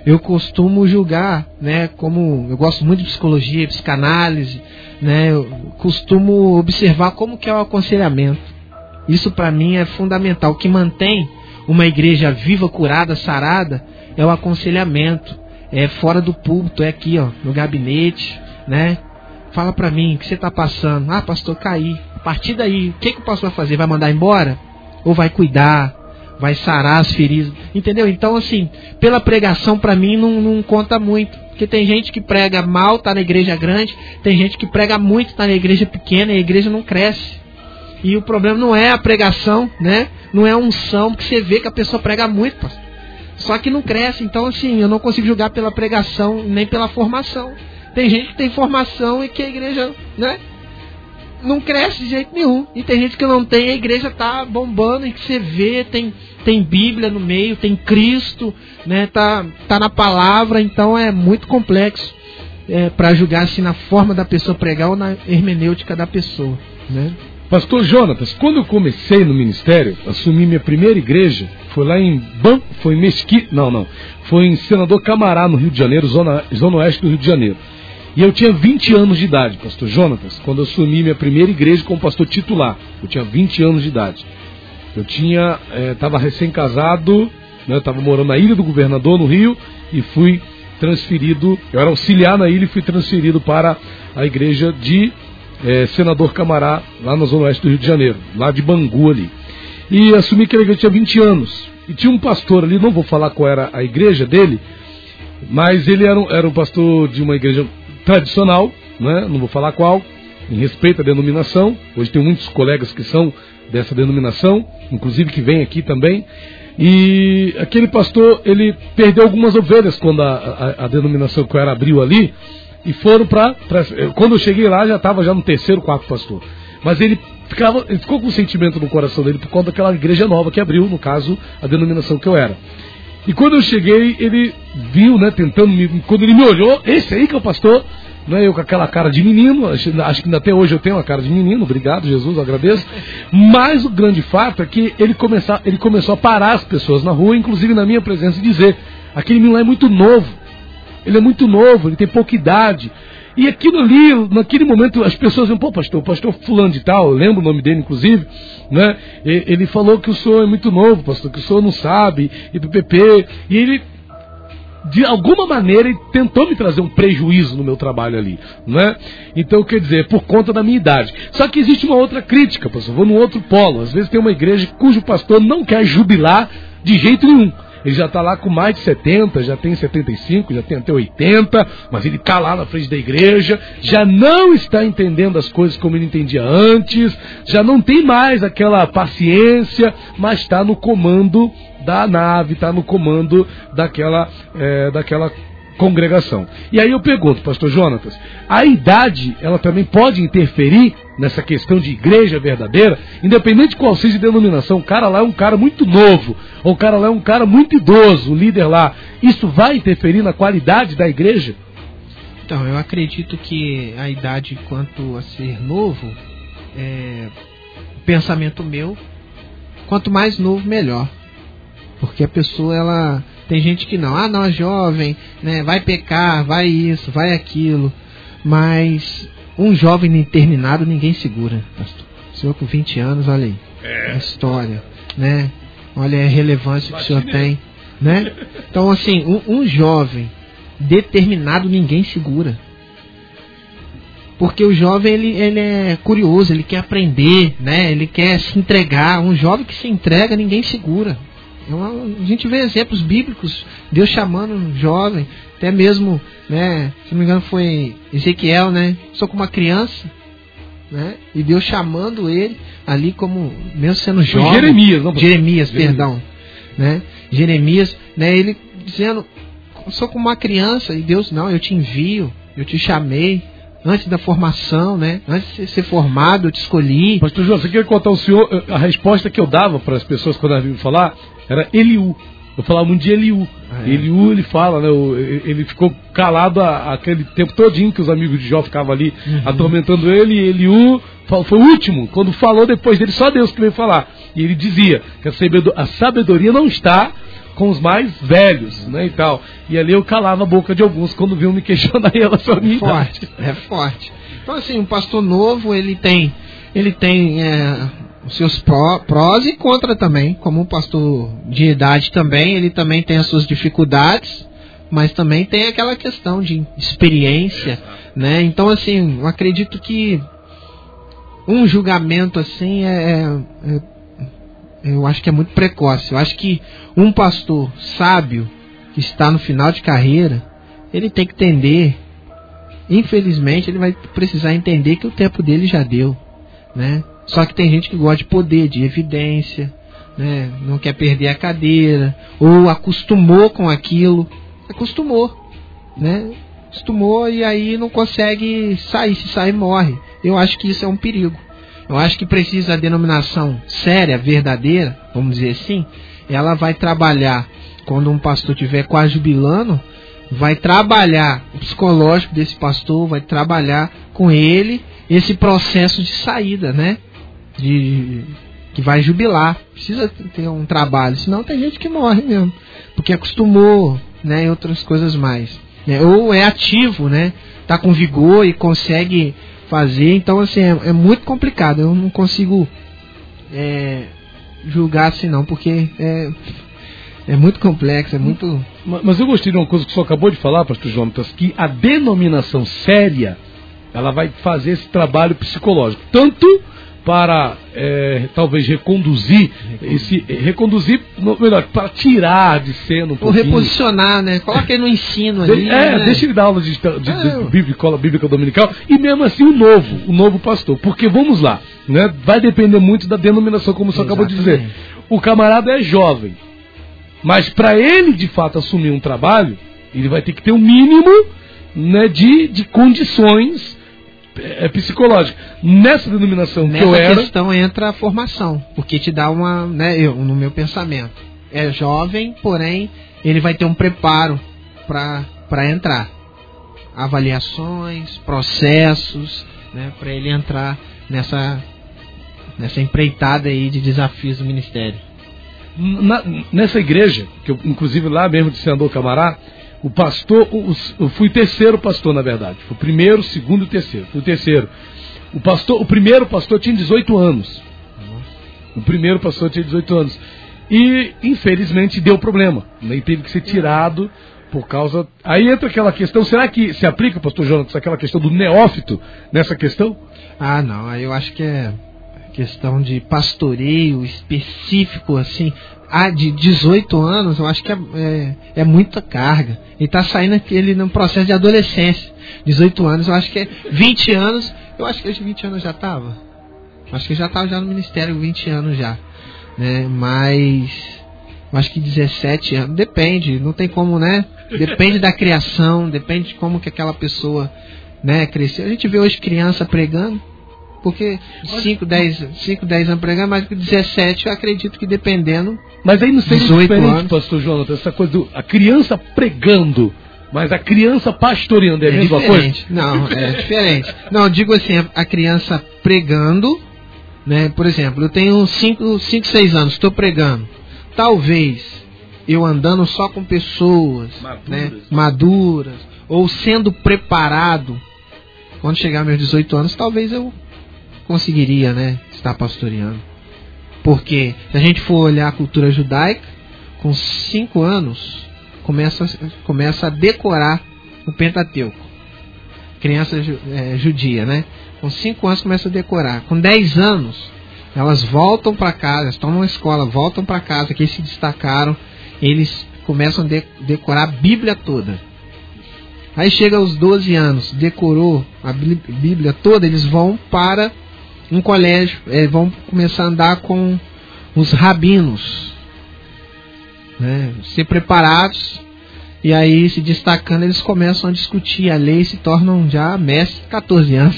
Speaker 3: Eu costumo julgar, né, como eu gosto muito de psicologia, psicanálise, né, eu costumo observar como que é o aconselhamento. Isso para mim é fundamental. O que mantém uma igreja viva, curada, sarada é o aconselhamento. É fora do púlpito, é aqui, ó, no gabinete, né? Fala pra mim, o que você tá passando? Ah, pastor, caí. A partir daí, o que, que o pastor vai fazer? Vai mandar embora? Ou vai cuidar? Vai sarar as feridas? Entendeu? Então, assim, pela pregação, pra mim, não, não conta muito. Porque tem gente que prega mal, tá na igreja grande. Tem gente que prega muito, tá na igreja pequena e a igreja não cresce. E o problema não é a pregação, né? Não é a unção, porque você vê que a pessoa prega muito. Só que não cresce. Então, assim, eu não consigo julgar pela pregação nem pela formação. Tem gente que tem formação e que a igreja, né? Não cresce de jeito nenhum. E tem gente que não tem, a igreja tá bombando e que você vê, tem, tem Bíblia no meio, tem Cristo, né? Tá, tá na palavra, então é muito complexo é, para julgar assim na forma da pessoa pregar ou na hermenêutica da pessoa, né?
Speaker 2: Pastor Jonatas, quando eu comecei no ministério, assumi minha primeira igreja, foi lá em Ban, foi em Mesquita, não, não, foi em Senador Camará, no Rio de Janeiro, zona, zona oeste do Rio de Janeiro. E eu tinha 20 anos de idade, pastor Jonatas, quando eu assumi minha primeira igreja como pastor titular. Eu tinha 20 anos de idade. Eu tinha, estava recém-casado, né, estava morando na Ilha do Governador, no Rio, e fui transferido, eu era auxiliar na ilha e fui transferido para a igreja de é, Senador Camará, lá na Zona Oeste do Rio de Janeiro, lá de Bangu ali. E assumi que a igreja tinha 20 anos. E tinha um pastor ali, não vou falar qual era a igreja dele, mas ele era um, era um pastor de uma igreja tradicional, né? não vou falar qual, em respeito à denominação. Hoje tem muitos colegas que são dessa denominação, inclusive que vêm aqui também. E aquele pastor, ele perdeu algumas ovelhas quando a, a, a denominação que eu era abriu ali, e foram para. Quando eu cheguei lá, já estava já no terceiro, quarto pastor. Mas ele, ficava, ele ficou com um sentimento no coração dele por conta daquela igreja nova que abriu, no caso, a denominação que eu era. E quando eu cheguei, ele viu, né, tentando me. Quando ele me olhou, esse aí que é o pastor, né, eu com aquela cara de menino, acho, acho que até hoje eu tenho uma cara de menino, obrigado, Jesus, agradeço. Mas o grande fato é que ele, começar, ele começou a parar as pessoas na rua, inclusive na minha presença, e dizer: aquele menino lá é muito novo. Ele é muito novo, ele tem pouca idade. E aquilo ali, naquele momento, as pessoas diziam, pô, pastor, pastor fulano de tal, eu lembro o nome dele, inclusive, né? Ele falou que o senhor é muito novo, pastor, que o senhor não sabe, e PPP. E ele de alguma maneira ele tentou me trazer um prejuízo no meu trabalho ali, né? Então, quer dizer, por conta da minha idade. Só que existe uma outra crítica, pastor, vou num outro polo. Às vezes tem uma igreja cujo pastor não quer jubilar de jeito nenhum. Ele já está lá com mais de 70, já tem 75, já tem até 80, mas ele está lá na frente da igreja, já não está entendendo as coisas como ele entendia antes, já não tem mais aquela paciência, mas está no comando da nave, está no comando daquela, é, daquela congregação. E aí eu pergunto, pastor Jonatas, a idade, ela também pode interferir nessa questão de igreja verdadeira, independente de qual seja a denominação, o cara lá é um cara muito novo, ou o cara lá é um cara muito idoso, o líder lá, isso vai interferir na qualidade da igreja?
Speaker 3: Então, eu acredito que a idade quanto a ser novo, é, pensamento meu, quanto mais novo, melhor. Porque a pessoa, ela. Tem gente que não, ah, não, é jovem, né? Vai pecar, vai isso, vai aquilo. Mas um jovem interminado ninguém segura, pastor. O senhor com 20 anos, olha aí. É. A história, né? Olha a relevância que o senhor tem, né? Então, assim, um, um jovem determinado ninguém segura. Porque o jovem ele, ele é curioso, ele quer aprender, né? Ele quer se entregar. Um jovem que se entrega ninguém segura. É uma, a gente vê exemplos bíblicos, Deus chamando um jovem, até mesmo, né, se não me engano foi Ezequiel, né, só com uma criança, né, e Deus chamando ele ali como, mesmo sendo jovem.
Speaker 2: Jeremias, não
Speaker 3: Jeremias, perdão, né, Jeremias, né, ele dizendo, sou como uma criança, e Deus, não, eu te envio, eu te chamei, antes da formação, né? Antes de ser formado, eu te escolhi.
Speaker 2: Pastor João, você quer contar ao senhor a resposta que eu dava para as pessoas quando elas vinham falar? Era Eliú. Eu falava muito de Eliú. Ah, é. Eliú, ele fala, né? Ele ficou calado aquele tempo todinho que os amigos de Jó ficavam ali uhum. atormentando ele. E Eliú foi o último. Quando falou depois dele, só Deus que veio falar. E ele dizia que a sabedoria não está com os mais velhos, né, e tal. E ali eu calava a boca de alguns quando viam me questionar relação à minha
Speaker 3: é forte, É forte. Então assim, um pastor novo, ele tem, ele tem é, os seus pró, prós e contra também. Como um pastor de idade também, ele também tem as suas dificuldades, mas também tem aquela questão de experiência, né? Então, assim, eu acredito que um julgamento assim é, é eu acho que é muito precoce. Eu acho que um pastor sábio que está no final de carreira, ele tem que entender, infelizmente, ele vai precisar entender que o tempo dele já deu, né? Só que tem gente que gosta de poder, de evidência, né? não quer perder a cadeira, ou acostumou com aquilo, acostumou, né? Acostumou e aí não consegue sair, se sair morre. Eu acho que isso é um perigo. Eu acho que precisa a denominação séria, verdadeira, vamos dizer assim, ela vai trabalhar quando um pastor estiver quase jubilando, vai trabalhar o psicológico desse pastor, vai trabalhar com ele esse processo de saída, né? de que vai jubilar. Precisa ter um trabalho, senão tem gente que morre mesmo, porque acostumou, né, e outras coisas mais. Né? Ou é ativo, né? Tá com vigor e consegue fazer. Então, assim, é, é muito complicado. Eu não consigo é, julgar assim, não, porque é, é muito complexo, é muito.
Speaker 2: Mas eu gostei de uma coisa que senhor acabou de falar, pastor Jonatas, que a denominação séria ela vai fazer esse trabalho psicológico. Tanto para é, talvez reconduzir esse reconduzir melhor para tirar de cena um
Speaker 3: pouco ou reposicionar né? Coloca ele no ensino ali
Speaker 2: é né? deixa ele dar aula de, de, de, é. de bíblica, bíblica dominical e mesmo assim o novo o novo pastor. Porque vamos lá né? Vai depender muito da denominação como você acabou de dizer. O camarada é jovem mas para ele de fato assumir um trabalho ele vai ter que ter o um mínimo né, de, de condições é, psicológica. Nessa denominação
Speaker 3: Nessa
Speaker 2: que eu era.
Speaker 3: questão entra a formação, porque te dá uma. Né, eu, no meu pensamento. É jovem, porém, ele vai ter um preparo para entrar. Avaliações, processos, né, para ele entrar nessa, nessa empreitada aí de desafios do ministério.
Speaker 2: Na, nessa igreja, que eu, inclusive lá mesmo de Senador Camará, o pastor, eu fui terceiro pastor, na verdade. Fui primeiro, segundo e terceiro. Fui o terceiro. O, pastor, o primeiro pastor tinha 18 anos. O primeiro pastor tinha 18 anos. E, infelizmente, deu problema. E teve que ser tirado por causa. Aí entra aquela questão: será que se aplica, pastor Jonas, aquela questão do neófito nessa questão?
Speaker 3: Ah, não, aí eu acho que é questão de pastoreio específico, assim. Ah, de 18 anos, eu acho que é, é, é muita carga. Ele tá saindo aquele no processo de adolescência. 18 anos, eu acho que é 20 anos. Eu acho que hoje 20 anos já tava. Acho que já tava já no ministério 20 anos já. Né? Mas acho que 17 anos, depende, não tem como, né? Depende da criação, depende de como que aquela pessoa, né, cresceu. A gente vê hoje criança pregando, porque 5, 10, 5, 10 anos pregando, mas com 17 eu acredito que dependendo.
Speaker 2: Mas aí não seria
Speaker 3: 18
Speaker 2: diferente,
Speaker 3: anos.
Speaker 2: pastor Jonathan, essa coisa do. A criança pregando, mas a criança pastoreando é a mesma coisa?
Speaker 3: diferente. Não, é diferente. Não, digo assim, a criança pregando, né? Por exemplo, eu tenho 5, 6 anos, estou pregando. Talvez eu andando só com pessoas
Speaker 2: Maduras.
Speaker 3: né, maduras, ou sendo preparado, quando chegar meus 18 anos, talvez eu conseguiria, né, estar pastoreando. Porque se a gente for olhar a cultura judaica, com 5 anos começa, começa a decorar o Pentateuco. Criança é, judia, né? Com 5 anos começa a decorar. Com 10 anos, elas voltam para casa, estão numa escola, voltam para casa, que se destacaram, eles começam a de- decorar a Bíblia toda. Aí chega aos 12 anos, decorou a Bí- Bíblia toda, eles vão para um colégio, eh, vão começar a andar com os rabinos, né? ser preparados, e aí se destacando, eles começam a discutir a lei e se tornam já mestres de 14 anos,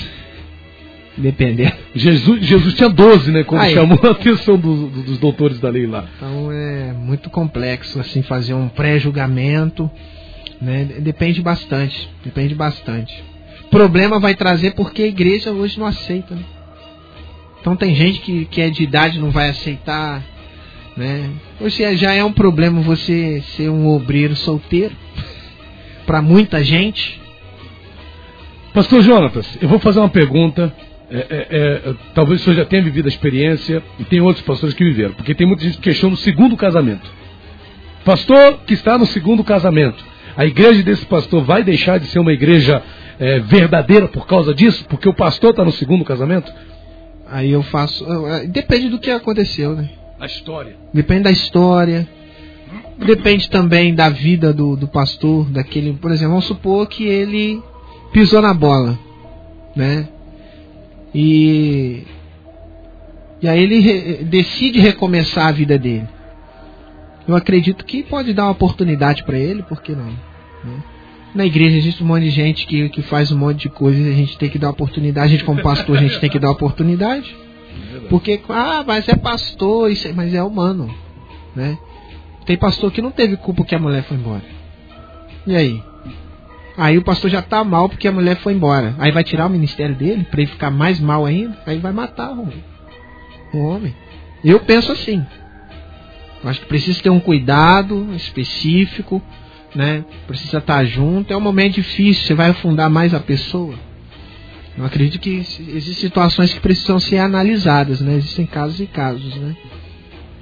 Speaker 3: dependendo.
Speaker 2: Jesus, Jesus tinha 12, né? Quando
Speaker 3: Aí.
Speaker 2: chamou a atenção dos, dos doutores da lei lá.
Speaker 3: Então é muito complexo assim fazer um pré-julgamento, né? Depende bastante, depende bastante. Problema vai trazer porque a igreja hoje não aceita. Né? Então tem gente que, que é de idade não vai aceitar, né? Hoje é- já é um problema você ser um obreiro solteiro para muita gente.
Speaker 2: Pastor Jonatas, eu vou fazer uma pergunta. É, é, é, talvez o senhor já tenha vivido a experiência e tem outros pastores que viveram, porque tem muita gente que questiona o segundo casamento. Pastor que está no segundo casamento, a igreja desse pastor vai deixar de ser uma igreja é, verdadeira por causa disso? Porque o pastor está no segundo casamento?
Speaker 3: Aí eu faço, eh, depende do que aconteceu, né?
Speaker 2: A história.
Speaker 3: Depende da história. Depende também da vida do, do pastor, daquele, por exemplo, vamos supor que ele pisou na bola, né? E e aí ele re- decide recomeçar a vida dele. Eu acredito que pode dar uma oportunidade para ele, por que não? né? Na igreja existe um monte de gente que, que faz um monte de coisas e a gente tem que dar oportunidade. A gente, como pastor, a gente tem que dar oportunidade. Porque, ah, mas é pastor, isso é- mas é humano, né? Tem pastor que não teve culpa que a mulher foi embora. E aí? Aí o pastor já tá mal porque a mulher foi embora. Aí vai tirar o ministério dele pra ele ficar mais mal ainda? Aí vai matar o homem. O homem. Eu penso assim. Acho que precisa ter um cuidado específico, né? Precisa estar junto. É um momento difícil, você vai afundar mais a pessoa. Eu acredito que existem situações que precisam ser analisadas, né? Existem casos e casos, né?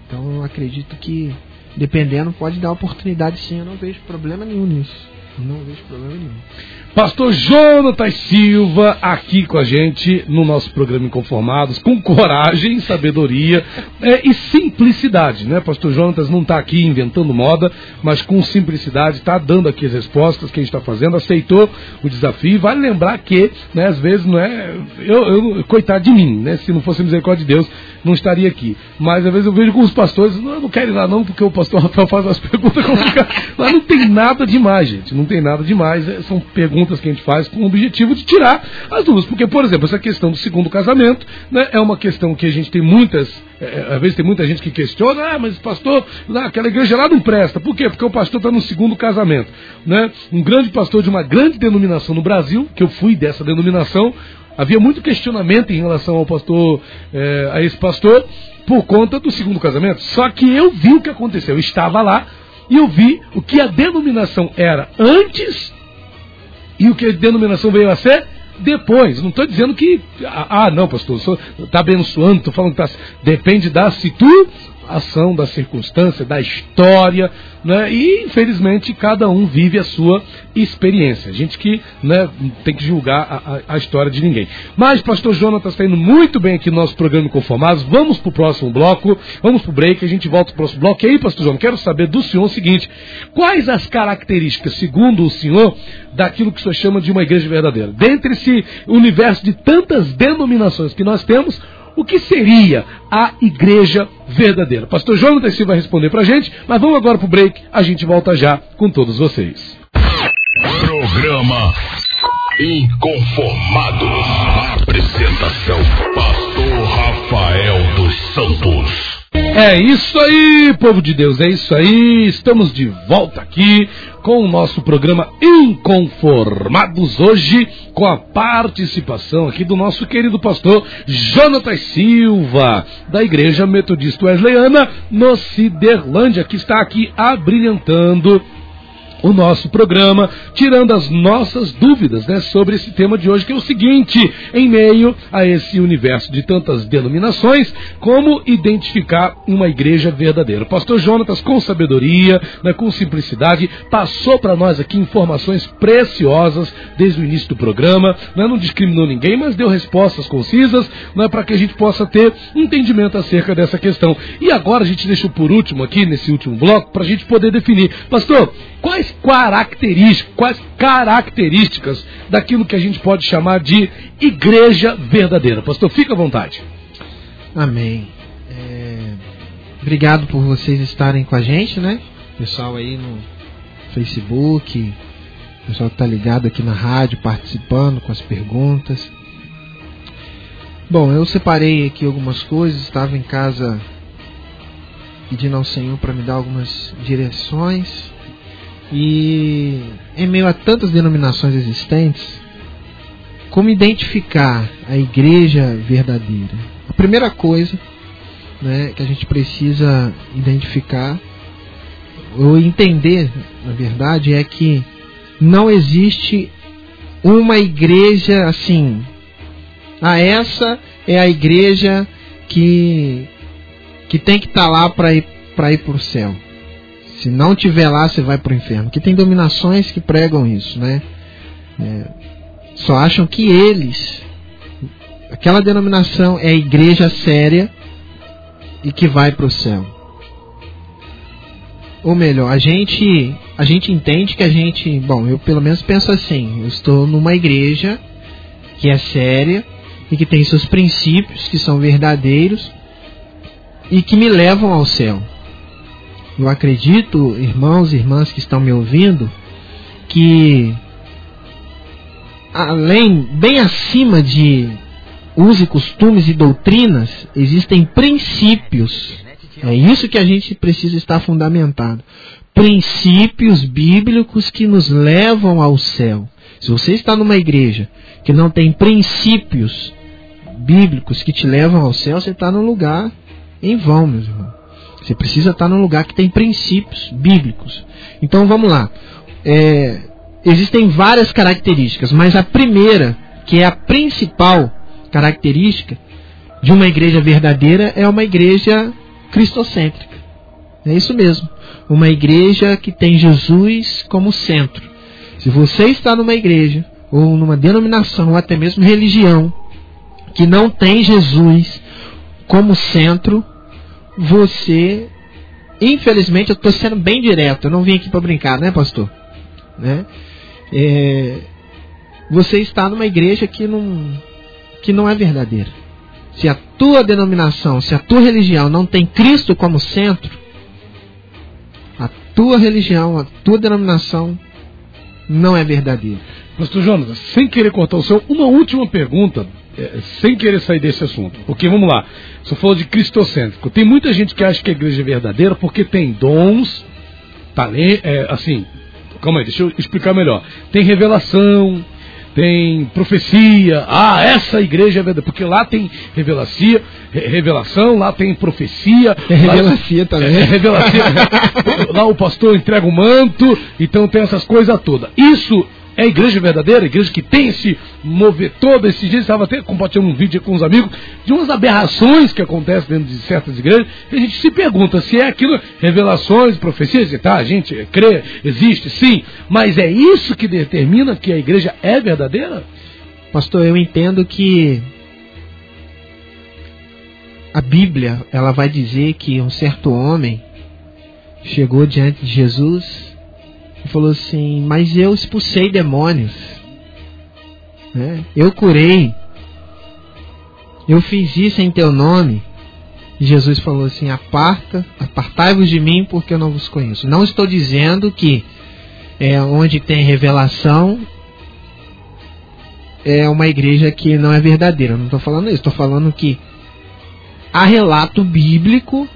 Speaker 3: Então eu acredito que, dependendo, pode dar oportunidade sim. Eu não vejo problema nenhum nisso. Não vejo problema nenhum.
Speaker 2: Pastor Jonatas Silva aqui com a gente no nosso programa Inconformados, com coragem, sabedoria é, e simplicidade, né? Pastor Jonatas não está aqui inventando moda, mas com simplicidade está dando aqui as respostas que a gente está fazendo, aceitou o desafio. Vale lembrar que, né, às vezes não é, eu, eu- coitado de mim, né? Se não fosse a misericórdia de Deus, não estaria aquaqui. Mas às vezes eu vejo com os pastores, não, eu não quero ir lá não, porque o pastor Rafael faz as perguntas complicadas. Mas não tem nada demais, gente. Não tem nada demais. É, São perguntas que a gente faz com o objetivo de tirar as dúvidas. Porque, por exemplo, essa questão do segundo casamento né, é uma questão que a gente tem muitas. é, às vezes tem muita gente que questiona, ah, mas pastor, lá, aquela igreja lá não presta. Por quê? Porque o pastor está no segundo casamento. Né? Um grande pastor de uma grande denominação no Brasil, que eu fui dessa denominação, havia muito questionamento em relação ao pastor, eh, a esse pastor, por conta do segundo casamento. Só que eu vi o que aconteceu, eu estava lá, e eu vi o que a denominação era antes e o que a denominação veio a ser depois. Não estou dizendo que, ah, ah não, pastor, está abençoando, estou falando que tá, depende da situação, da circunstância, da história, né? E infelizmente cada um vive a sua experiência. A gente que né, tem que julgar a, a, a história de ninguém. Mas pastor Jonatas está indo muito bem aqui no nosso programa Conformados. Vamos para o próximo bloco, vamos para o break, a gente volta para o próximo bloco. E aí, pastor João, quero saber do senhor o seguinte: quais as características, segundo o senhor, daquilo que o senhor chama de uma igreja verdadeira? Dentre esse universo de tantas denominações que nós temos, o que seria a igreja verdadeira? Pastor Jonathan Silva vai responder para a gente, mas vamos agora para o break, a gente volta já com todos vocês.
Speaker 1: Programa Inconformados. Apresentação: Pastor Rafael dos Santos.
Speaker 2: É isso aí, povo de Deus, é isso aí. Estamos de volta aqui com o nosso programa Inconformados hoje, com a participação aqui do nosso querido pastor Jonatas Silva, da Igreja Metodista Wesleyana no Ciderlândia, que está aqui abrilhantando o nosso programa, tirando as nossas dúvidas né, sobre esse tema de hoje, que é o seguinte: em meio a esse universo de tantas denominações, como identificar uma igreja verdadeira? O pastor Jonatas, com sabedoria, né, com simplicidade, passou para nós aqui informações preciosas desde o início do programa, né, não discriminou ninguém, mas deu respostas concisas né, para que a gente possa ter entendimento acerca dessa questão. E agora a gente deixou por último aqui, nesse último bloco, para a gente poder definir. Pastor, quais características, quais características daquilo que a gente pode chamar de igreja verdadeira. Pastor, fica à vontade.
Speaker 3: Amém. É... Obrigado por vocês estarem com a gente, né? Pessoal aí no Facebook, pessoal que está ligado aqui na rádio, participando com as perguntas. Bom, eu separei aqui algumas coisas, estava em casa pedindo ao Senhor para me dar algumas direções e em meio a tantas denominações existentes, como identificar a igreja verdadeira? A primeira coisa né, que a gente precisa identificar ou entender, na verdade, é que não existe uma igreja assim. Ah, essa é a igreja que, que tem que estar tá lá para ir para ir para o céu. Se não tiver lá, você vai para o inferno. Que tem dominações que pregam isso, né? É, só acham que eles, aquela denominação é igreja séria e que vai para o céu. Ou melhor, a gente, a gente entende que a gente, bom, eu pelo menos penso assim, eu estou numa igreja que é séria e que tem seus princípios que são verdadeiros e que me levam ao céu. Eu acredito, irmãos e irmãs que estão me ouvindo, que além, bem acima de usos e costumes e doutrinas, existem princípios. É isso que a gente precisa estar fundamentado. Princípios bíblicos que nos levam ao céu. Se você está numa igreja que não tem princípios bíblicos que te levam ao céu, você está num lugar em vão, meus irmãos. Você precisa estar num lugar que tem princípios bíblicos. Então vamos lá. É, existem várias características, mas a primeira, que é a principal característica de uma igreja verdadeira, é uma igreja cristocêntrica. É isso mesmo. Uma igreja que tem Jesus como centro. Se você está numa igreja, ou numa denominação, ou até mesmo religião, que não tem Jesus como centro, você, infelizmente, eu estou sendo bem direto, eu não vim aqui para brincar, né, pastor? Né? É, você está numa igreja que não, que não é verdadeira. Se a tua denominação, se a tua religião não tem Cristo como centro, a tua religião, a tua denominação não é verdadeira.
Speaker 2: Pastor Jonas, sem querer cortar o seu, uma última pergunta sem querer sair desse assunto, porque vamos lá, você falou de cristocêntrico. Tem muita gente que acha que a igreja é verdadeira porque tem dons, talento, é, assim, calma aí, deixa eu explicar melhor. Tem revelação, tem profecia. Ah, essa igreja é verdadeira, porque lá tem revelacia, revelação, lá tem profecia.
Speaker 3: É revelacia também. É,
Speaker 2: é revelacia. lá o pastor entrega o manto, então tem essas coisas todas. Isso é a igreja verdadeira, a igreja que tem esse mover todo. Esses dias estava até compartilhando um vídeo com os amigos de umas aberrações que acontecem dentro de certas igrejas. E a gente se pergunta se é aquilo, revelações, profecias, e tá, a gente crê, existe, sim, mas é isso que determina que a igreja é verdadeira?
Speaker 3: Pastor, eu entendo que a Bíblia ela vai dizer que um certo homem chegou diante de Jesus e falou assim: Mas eu expulsei demônios, né? eu curei, eu fiz isso em teu nome. E Jesus falou assim: Aparta, apartai-vos de mim, porque eu não vos conheço. Não estou dizendo que é, onde tem revelação é uma igreja que não é verdadeira. Não estou falando isso. Estou falando que há relato bíblico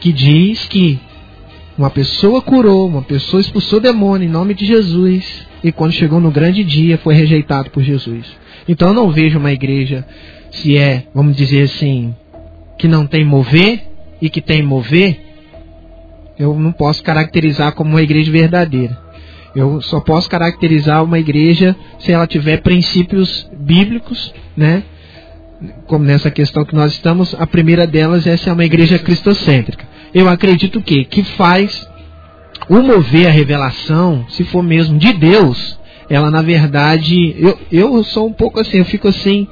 Speaker 3: que diz que uma pessoa curou, uma pessoa expulsou demônio em nome de Jesus. E quando chegou no grande dia, foi rejeitado por Jesus. Então eu não vejo uma igreja, se é, vamos dizer assim, que não tem mover e que tem mover, eu não posso caracterizar como uma igreja verdadeira. Eu só posso caracterizar uma igreja se ela tiver princípios bíblicos, né? Como nessa questão que nós estamos, a primeira delas é se é uma igreja cristocêntrica eu acredito que que faz o mover a revelação, se for mesmo de Deus, ela na verdade, eu, eu sou um pouco assim, eu fico assim,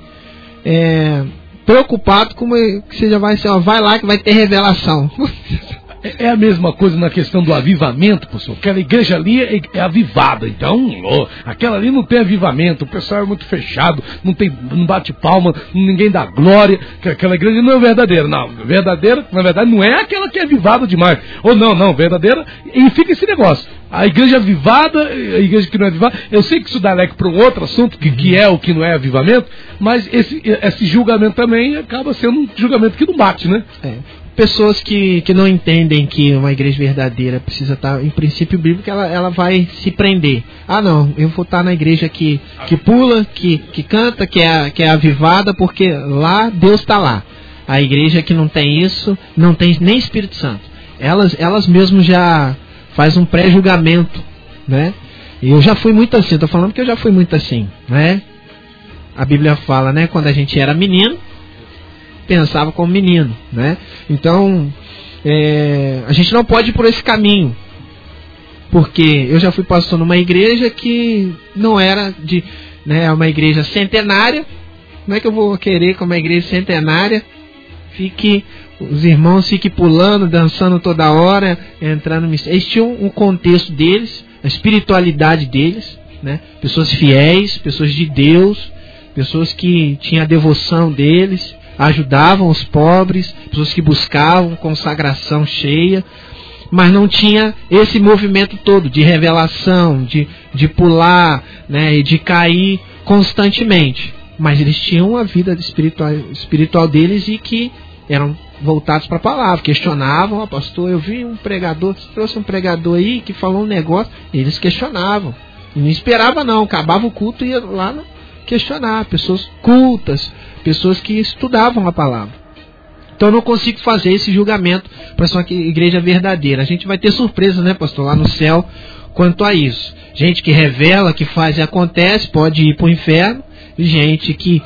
Speaker 3: é, preocupado com que você já vai ser, ó, vai lá que vai ter revelação.
Speaker 2: É, a mesma coisa na questão do avivamento, professor. Aquela igreja ali é, é avivada. Então, oh, aquela ali não tem avivamento. O pessoal é muito fechado, não, tem, não bate palma, ninguém dá glória. Aquela igreja não é verdadeira. Não, verdadeira, na verdade, não é aquela que é avivada demais. Ou não, não, verdadeira. E fica esse negócio. A igreja avivada, a igreja que não é avivada. Eu sei que isso dá leque para um outro assunto, que, que é o que não é avivamento, mas esse, esse julgamento também acaba sendo um julgamento que não bate, né?
Speaker 3: É pessoas que, que não entendem que uma igreja verdadeira precisa estar em princípio bíblico, ela, ela vai se prender. Ah, não, eu vou estar na igreja que, que pula, que, que canta, que é, que é avivada, porque lá Deus está lá. A igreja que não tem isso, não tem nem Espírito Santo. Elas, elas mesmo já faz um pré-julgamento, né? Eu já fui muito assim, estou falando que eu já fui muito assim, né? A Bíblia fala, né? Quando a gente era menino, pensava como menino, né? Então, é, a gente não pode ir por esse caminho, porque eu já fui pastor numa igreja que não era de, né, uma igreja centenária. Como é que eu vou querer que uma igreja centenária fique os irmãos fiquem pulando, dançando toda hora, entrando no Eles tinham um contexto deles, a espiritualidade deles, né? Pessoas fiéis, pessoas de Deus, pessoas que tinham a devoção deles, ajudavam os pobres, pessoas que buscavam consagração cheia, mas não tinha esse movimento todo de revelação, de, de pular né, e de cair constantemente. Mas eles tinham a vida espiritual, espiritual deles e que eram voltados para a palavra, questionavam, oh, pastor, eu vi um pregador, trouxe um pregador aí que falou um negócio, eles questionavam. E não esperava não, acabava o culto e ia lá questionar, pessoas cultas, pessoas que estudavam a palavra. Então eu não consigo fazer esse julgamento para ser uma igreja verdadeira. A gente vai ter surpresas, né, pastor, lá no céu quanto a isso. Gente que revela, que faz e acontece, pode ir para o inferno. Gente que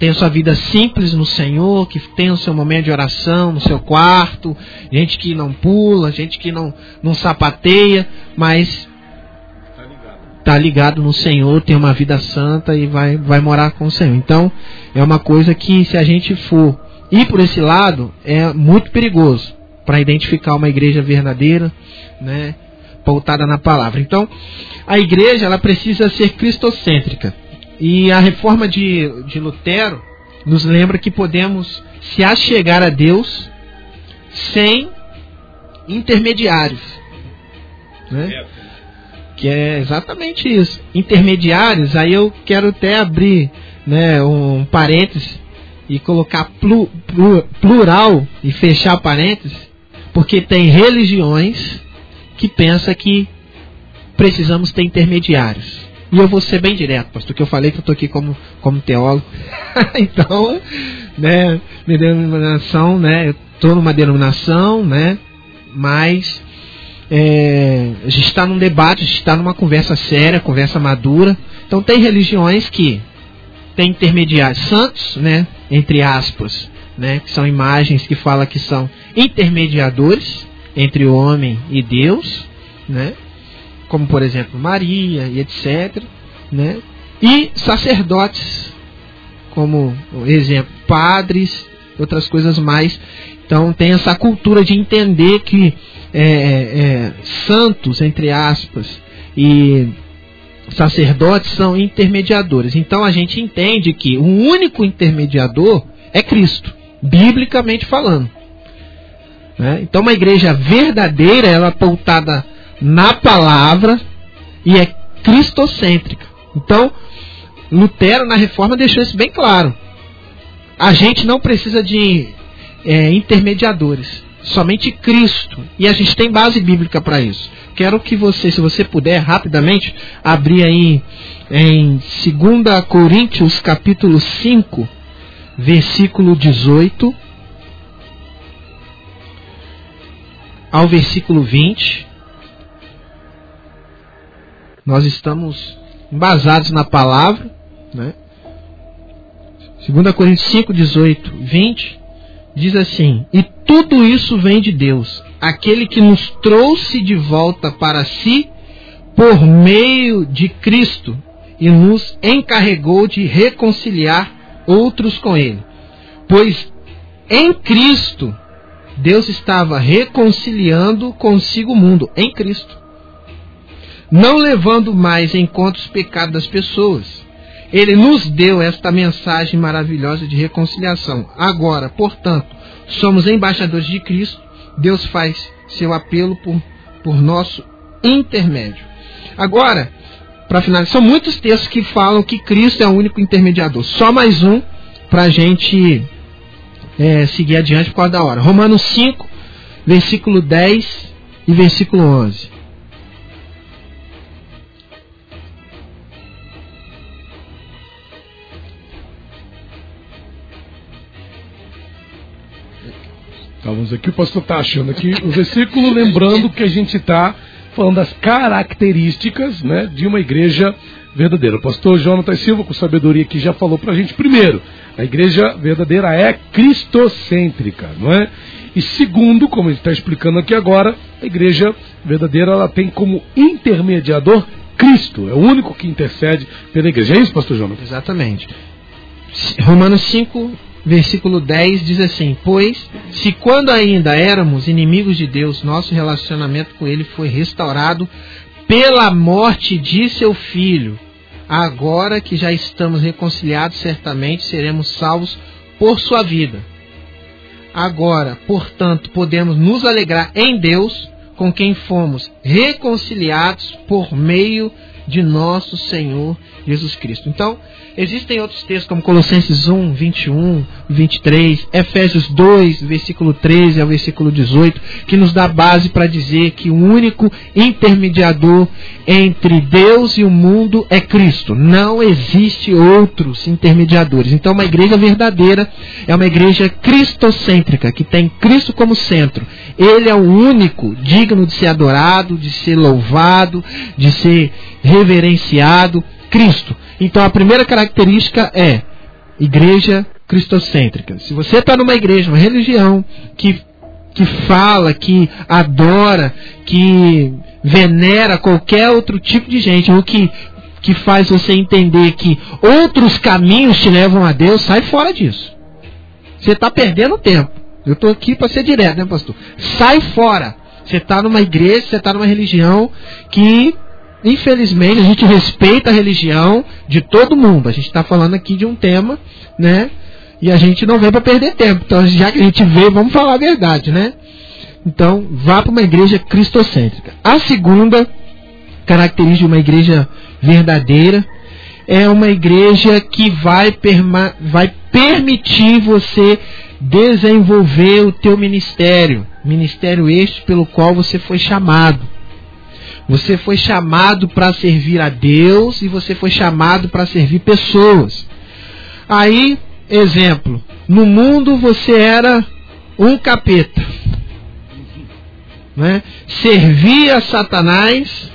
Speaker 3: tem sua vida simples no Senhor, que tem o seu momento de oração no seu quarto, gente que não pula, gente que não, não sapateia, mas está ligado no Senhor, tem uma vida santa e vai, vai morar com o Senhor. Então, é uma coisa que, se a gente for ir por esse lado, é muito perigoso para identificar uma igreja verdadeira, né, pautada na palavra. Então, a igreja ela precisa ser cristocêntrica. E a reforma de, de Lutero nos lembra que podemos se achegar a Deus sem intermediários. Né? Que é exatamente isso. Intermediários, aí eu quero até abrir né, um parênteses e colocar plu, plu, plural e fechar parênteses, porque tem religiões que pensam que precisamos ter intermediários. E eu vou ser bem direto, pastor, que eu falei que eu estou aqui como, como teólogo. então, né, minha denominação, né, eu estou numa denominação, né, mas é, a gente está num debate, a gente está numa conversa séria, conversa madura. Então tem religiões que tem intermediários santos, né, entre aspas, né, que são imagens que fala que são intermediadores entre o homem e Deus, né, como por exemplo Maria e etc, né, e sacerdotes, como exemplo padres, outras coisas mais. Então tem essa cultura de entender que é, é, santos entre aspas e sacerdotes são intermediadores. Então a gente entende que o único intermediador é Cristo, biblicamente falando. Né? Então uma igreja verdadeira, ela é pautada na palavra e é cristocêntrica. Então Lutero na reforma deixou isso bem claro. A gente não precisa de é, intermediadores, somente Cristo. E a gente tem base bíblica para isso. Quero que você, se você puder, rapidamente, abrir aí em 2 Coríntios capítulo 5, versículo 18 ao versículo 20. Nós estamos embasados na palavra, né? 2 Coríntios 5, 18, 20 diz assim: E tudo isso vem de Deus, aquele que nos trouxe de volta para si por meio de Cristo e nos encarregou de reconciliar outros com Ele. Pois em Cristo Deus estava reconciliando consigo o mundo, em Cristo, não levando mais em conta os pecados das pessoas. Ele nos deu esta mensagem maravilhosa de reconciliação. Agora, portanto, somos embaixadores de Cristo Deus faz seu apelo por, por nosso intermédio. Agora, para finalizar, são muitos textos que falam que Cristo é o único intermediador. Só mais um para a gente é, seguir adiante por causa da hora. Romanos 5, versículo 10 e versículo 11.
Speaker 2: Estávamos aqui, o pastor está achando aqui o versículo, lembrando que a gente está falando das características né, de uma igreja verdadeira. O pastor Jonathan Silva, com sabedoria aqui, já falou para a gente, primeiro, a igreja verdadeira é cristocêntrica, não é? E segundo, como ele está explicando aqui agora, a igreja verdadeira ela tem como intermediador Cristo, é o único que intercede pela igreja. É isso, pastor Jonathan?
Speaker 3: Exatamente. Romanos 5, versículo 10 diz assim: Pois, se quando ainda éramos inimigos de Deus, nosso relacionamento com Ele foi restaurado pela morte de seu filho, agora que já estamos reconciliados, certamente seremos salvos por sua vida. Agora, portanto, podemos nos alegrar em Deus, com quem fomos reconciliados por meio de nosso Senhor Jesus Cristo. Então, Existem outros textos como Colossenses 1, 21, 23, Efésios 2, versículo 13 ao versículo 18, que nos dá base para dizer que o único intermediador entre Deus e o mundo é Cristo. Não existe outros intermediadores. Então, uma igreja verdadeira é uma igreja cristocêntrica, que tem Cristo como centro. Ele é o único digno de ser adorado, de ser louvado, de ser reverenciado. Cristo. Então a primeira característica é igreja cristocêntrica. Se você está numa igreja, uma religião que, que fala, que adora, que venera qualquer outro tipo de gente, ou que, que faz você entender que outros caminhos te levam a Deus, sai fora disso. Você está perdendo tempo. Eu estou aqui para ser direto, né, pastor? Sai fora. Você está numa igreja, você está numa religião que infelizmente, a gente respeita a religião de todo mundo. A gente está falando aqui de um tema, né? E a gente não vem para perder tempo. Então, já que a gente veio, vamos falar a verdade, né? Então, vá para uma igreja cristocêntrica. A segunda característica de uma igreja verdadeira é uma igreja que vai, vai permitir você desenvolver o teu ministério, ministério este pelo qual você foi chamado. Você foi chamado para servir a Deus e você foi chamado para servir pessoas. Aí, exemplo, no mundo você era um capeta. Né? Servia a Satanás,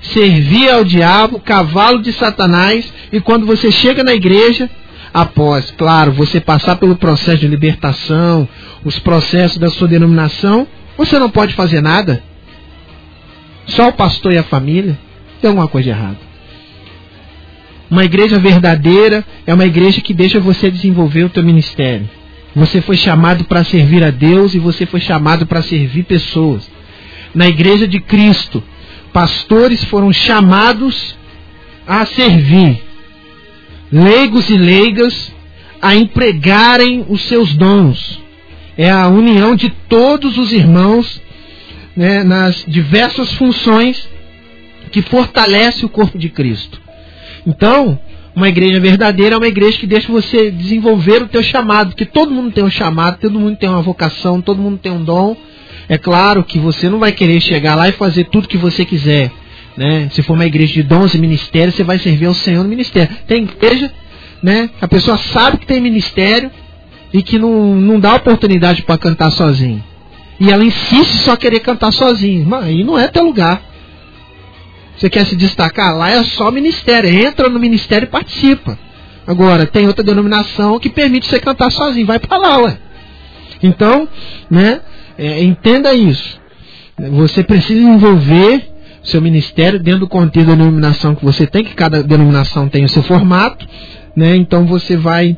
Speaker 3: servia ao diabo, cavalo de Satanás, e quando você chega na igreja, após, claro, você passar pelo processo de libertação, os processos da sua denominação, você não pode fazer nada. Só o pastor e a família. Tem alguma coisa errada. Uma igreja verdadeira é uma igreja que deixa você desenvolver o teu ministério. Você foi chamado para servir a Deus e você foi chamado para servir pessoas. Na igreja de Cristo, pastores foram chamados a servir leigos e leigas a empregarem os seus dons. É a união de todos os irmãos né, nas diversas funções que fortalece o corpo de Cristo. Então, uma igreja verdadeira é uma igreja que deixa você desenvolver o teu chamado, porque todo mundo tem um chamado, todo mundo tem uma vocação, todo mundo tem um dom. É claro que você não vai querer chegar lá e fazer tudo que você quiser. Né? Se for uma igreja de dons e ministérios, você vai servir ao Senhor no ministério. Tem igreja, né? A pessoa sabe que tem ministério e que não, não dá oportunidade para cantar sozinho. E ela insiste só querer cantar sozinho. Mas aí não é teu lugar. Você quer se destacar? Lá é só ministério. Entra no ministério e participa. Agora, tem outra denominação que permite você cantar sozinho. Vai para lá, ué. Então, né? É, entenda isso. Você precisa envolver seu ministério dentro do contexto da denominação que você tem, que cada denominação tem o seu formato, né? Então você vai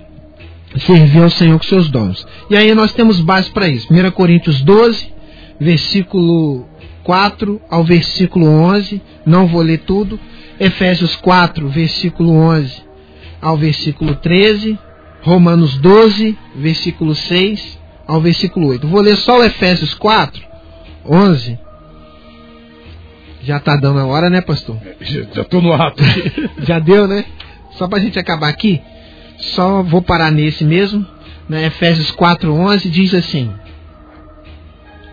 Speaker 3: servir ao Senhor com seus dons. E aí nós temos base para isso. 1 Coríntios 12, versículo 4 ao versículo 11. Não vou ler tudo. Efésios 4, versículo 11 ao versículo 13. Romanos 12, versículo 6 ao versículo 8. Vou ler só o Efésios 4, 11. Já está dando a hora, né, pastor?
Speaker 2: Já estou no ato.
Speaker 3: Já deu, né? Só para a gente acabar aqui. Só vou parar nesse mesmo. Né? Efésios 4,11 diz assim: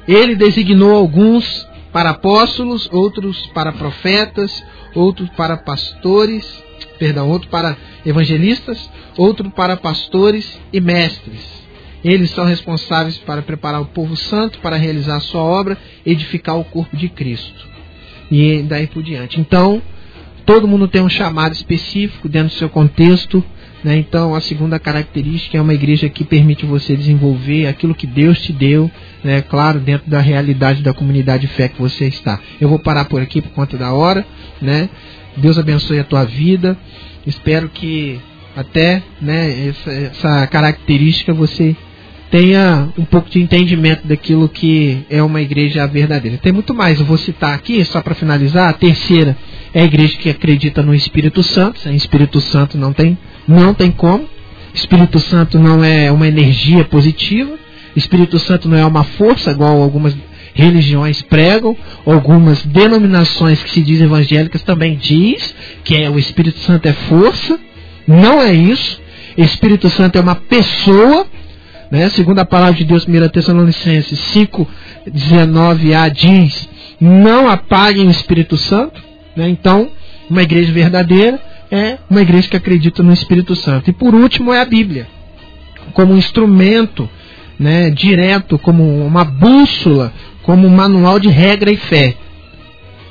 Speaker 3: Ele designou alguns para apóstolos, outros para profetas, outros para pastores, perdão, outro para evangelistas, outro para pastores e mestres. Eles são responsáveis para preparar o povo santo para realizar a sua obra, edificar o corpo de Cristo. E daí por diante. Então, todo mundo tem um chamado específico dentro do seu contexto, né? Então, a segunda característica é uma igreja que permite você desenvolver aquilo que Deus te deu, né? claro, dentro da realidade da comunidade de fé que você está. Eu vou parar por aqui por conta da hora. Né? Deus abençoe a tua vida. Espero que até né, essa, essa característica você tenha um pouco de entendimento daquilo que é uma igreja verdadeira. Tem muito mais, eu vou citar aqui, só para finalizar. A terceira é a igreja que acredita no Espírito Santo. Sem Espírito Santo não tem não tem como. Espírito Santo não é uma energia positiva. Espírito Santo não é uma força, igual algumas religiões pregam, algumas denominações que se dizem evangélicas também diz que é o Espírito Santo é força. Não é isso. Espírito Santo é uma pessoa, né? Segundo a palavra de Deus, 1 Tessalonicenses 5, 19a diz: Não apaguem o Espírito Santo. Né? Então, uma igreja verdadeira é uma igreja que acredita no Espírito Santo. E por último é a Bíblia, como um instrumento né, direto, como uma bússola, como um manual de regra e fé.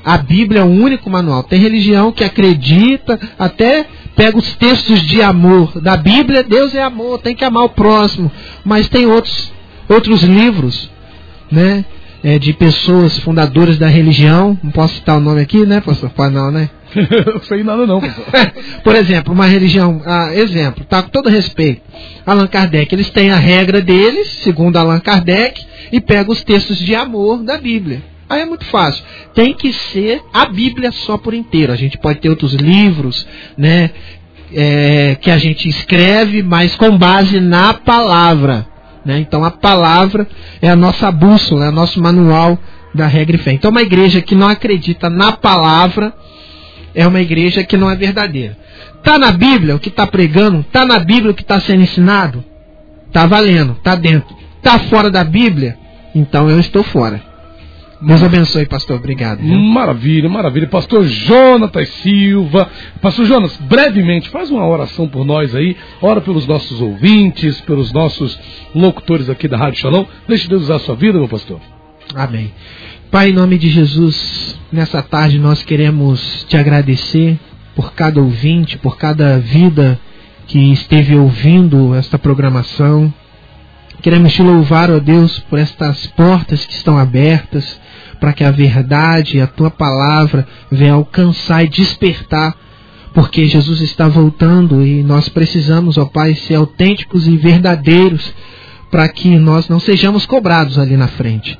Speaker 3: A Bíblia é o único manual. Tem religião que acredita, até pega os textos de amor da Bíblia, Deus é amor, tem que amar o próximo. Mas tem outros, outros livros, né? É, de pessoas fundadoras da religião, não posso citar o nome aqui, né, pastor? Pode não, né?
Speaker 2: não sei nada não.
Speaker 3: Por exemplo, uma religião, ah, exemplo, tá com todo respeito. Allan Kardec, eles têm a regra deles, segundo Allan Kardec, e pegam os textos de amor da Bíblia. Aí é muito fácil. Tem que ser a Bíblia só por inteiro. A gente pode ter outros livros, né, é, que a gente escreve, mas com base na palavra. Né? Então a palavra é a nossa bússola, é o nosso manual da regra e fé. Então uma igreja que não acredita na palavra é uma igreja que não é verdadeira. Está na Bíblia o que está pregando? Está na Bíblia o que está sendo ensinado? Está valendo, está dentro. Está fora da Bíblia? Então eu estou fora. Deus abençoe, pastor. Obrigado. Viu?
Speaker 2: Maravilha, maravilha. Pastor Jonatas Silva. Pastor Jonas, brevemente, faz uma oração por nós aí. Ora pelos nossos ouvintes, pelos nossos locutores aqui da Rádio Shalom. Deixe Deus usar a sua vida, meu pastor.
Speaker 3: Amém. Pai, em nome de Jesus, nessa tarde nós queremos te agradecer por cada ouvinte, por cada vida que esteve ouvindo esta programação. Queremos te louvar, ó Deus, por estas portas que estão abertas, para que a verdade e a tua palavra venha alcançar e despertar, porque Jesus está voltando e nós precisamos, ó Pai, ser autênticos e verdadeiros para que nós não sejamos cobrados ali na frente.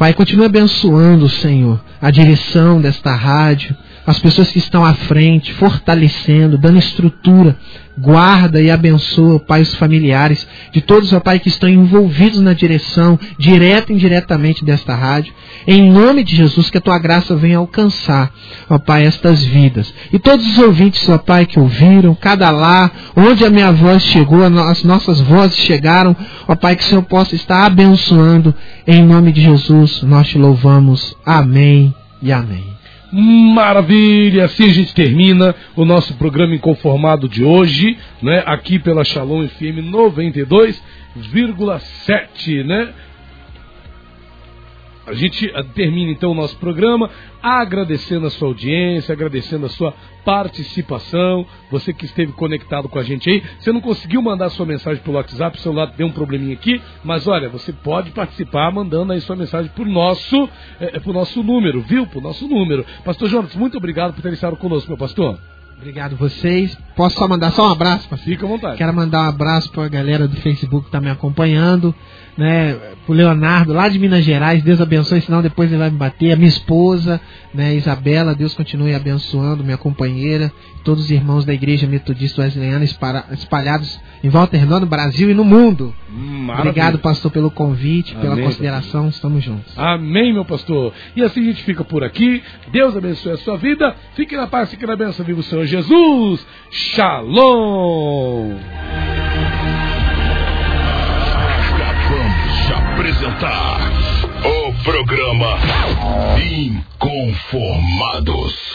Speaker 3: Pai, continue abençoando, Senhor, a direção desta rádio, as pessoas que estão à frente, fortalecendo, dando estrutura. Guarda e abençoa, Pai, os familiares de todos, ó Pai, que estão envolvidos na direção, direta e indiretamente desta rádio. Em nome de Jesus, que a tua graça venha alcançar, ó Pai, estas vidas. E todos os ouvintes, ó Pai, que ouviram, cada lá, onde a minha voz chegou, as nossas vozes chegaram, ó Pai, que o Senhor possa estar abençoando. Em nome de Jesus, nós te louvamos. Amém e amém.
Speaker 2: Maravilha! Assim a gente termina o nosso programa inconformado de hoje, né? Aqui pela Shalom FM 92,7, né? A gente ah, termina então o nosso programa agradecendo a sua audiência, agradecendo a sua participação, você que esteve conectado com a gente aí. Você não conseguiu mandar sua mensagem pelo WhatsApp, o celular deu um probleminha aqui, mas olha, você pode participar mandando aí sua mensagem por nosso, é, por nosso número, viu? Por nosso número. Pastor Jonas, muito obrigado por ter estado conosco, meu pastor.
Speaker 3: Obrigado vocês. Posso só mandar só um abraço?
Speaker 2: Pastor? Fica à vontade.
Speaker 3: Quero mandar um abraço para a galera do Facebook que está me acompanhando, né? Pro Leonardo, lá de Minas Gerais, Deus abençoe, senão depois ele vai me bater. A minha esposa, né? Isabela, Deus continue abençoando, minha companheira, todos os irmãos da Igreja Metodista Wesleyana espalhados em volta redonda, no Brasil e no mundo.
Speaker 2: Maravilha.
Speaker 3: Obrigado, pastor, pelo convite, pela
Speaker 2: Amém,
Speaker 3: consideração. Estamos juntos.
Speaker 2: Amém, meu pastor. E assim a gente fica por aqui. Deus abençoe a sua vida. Fique na paz, fique na bênção. Viva o Senhor Jesus. Shalom.
Speaker 1: Apresentar o programa Inconformados.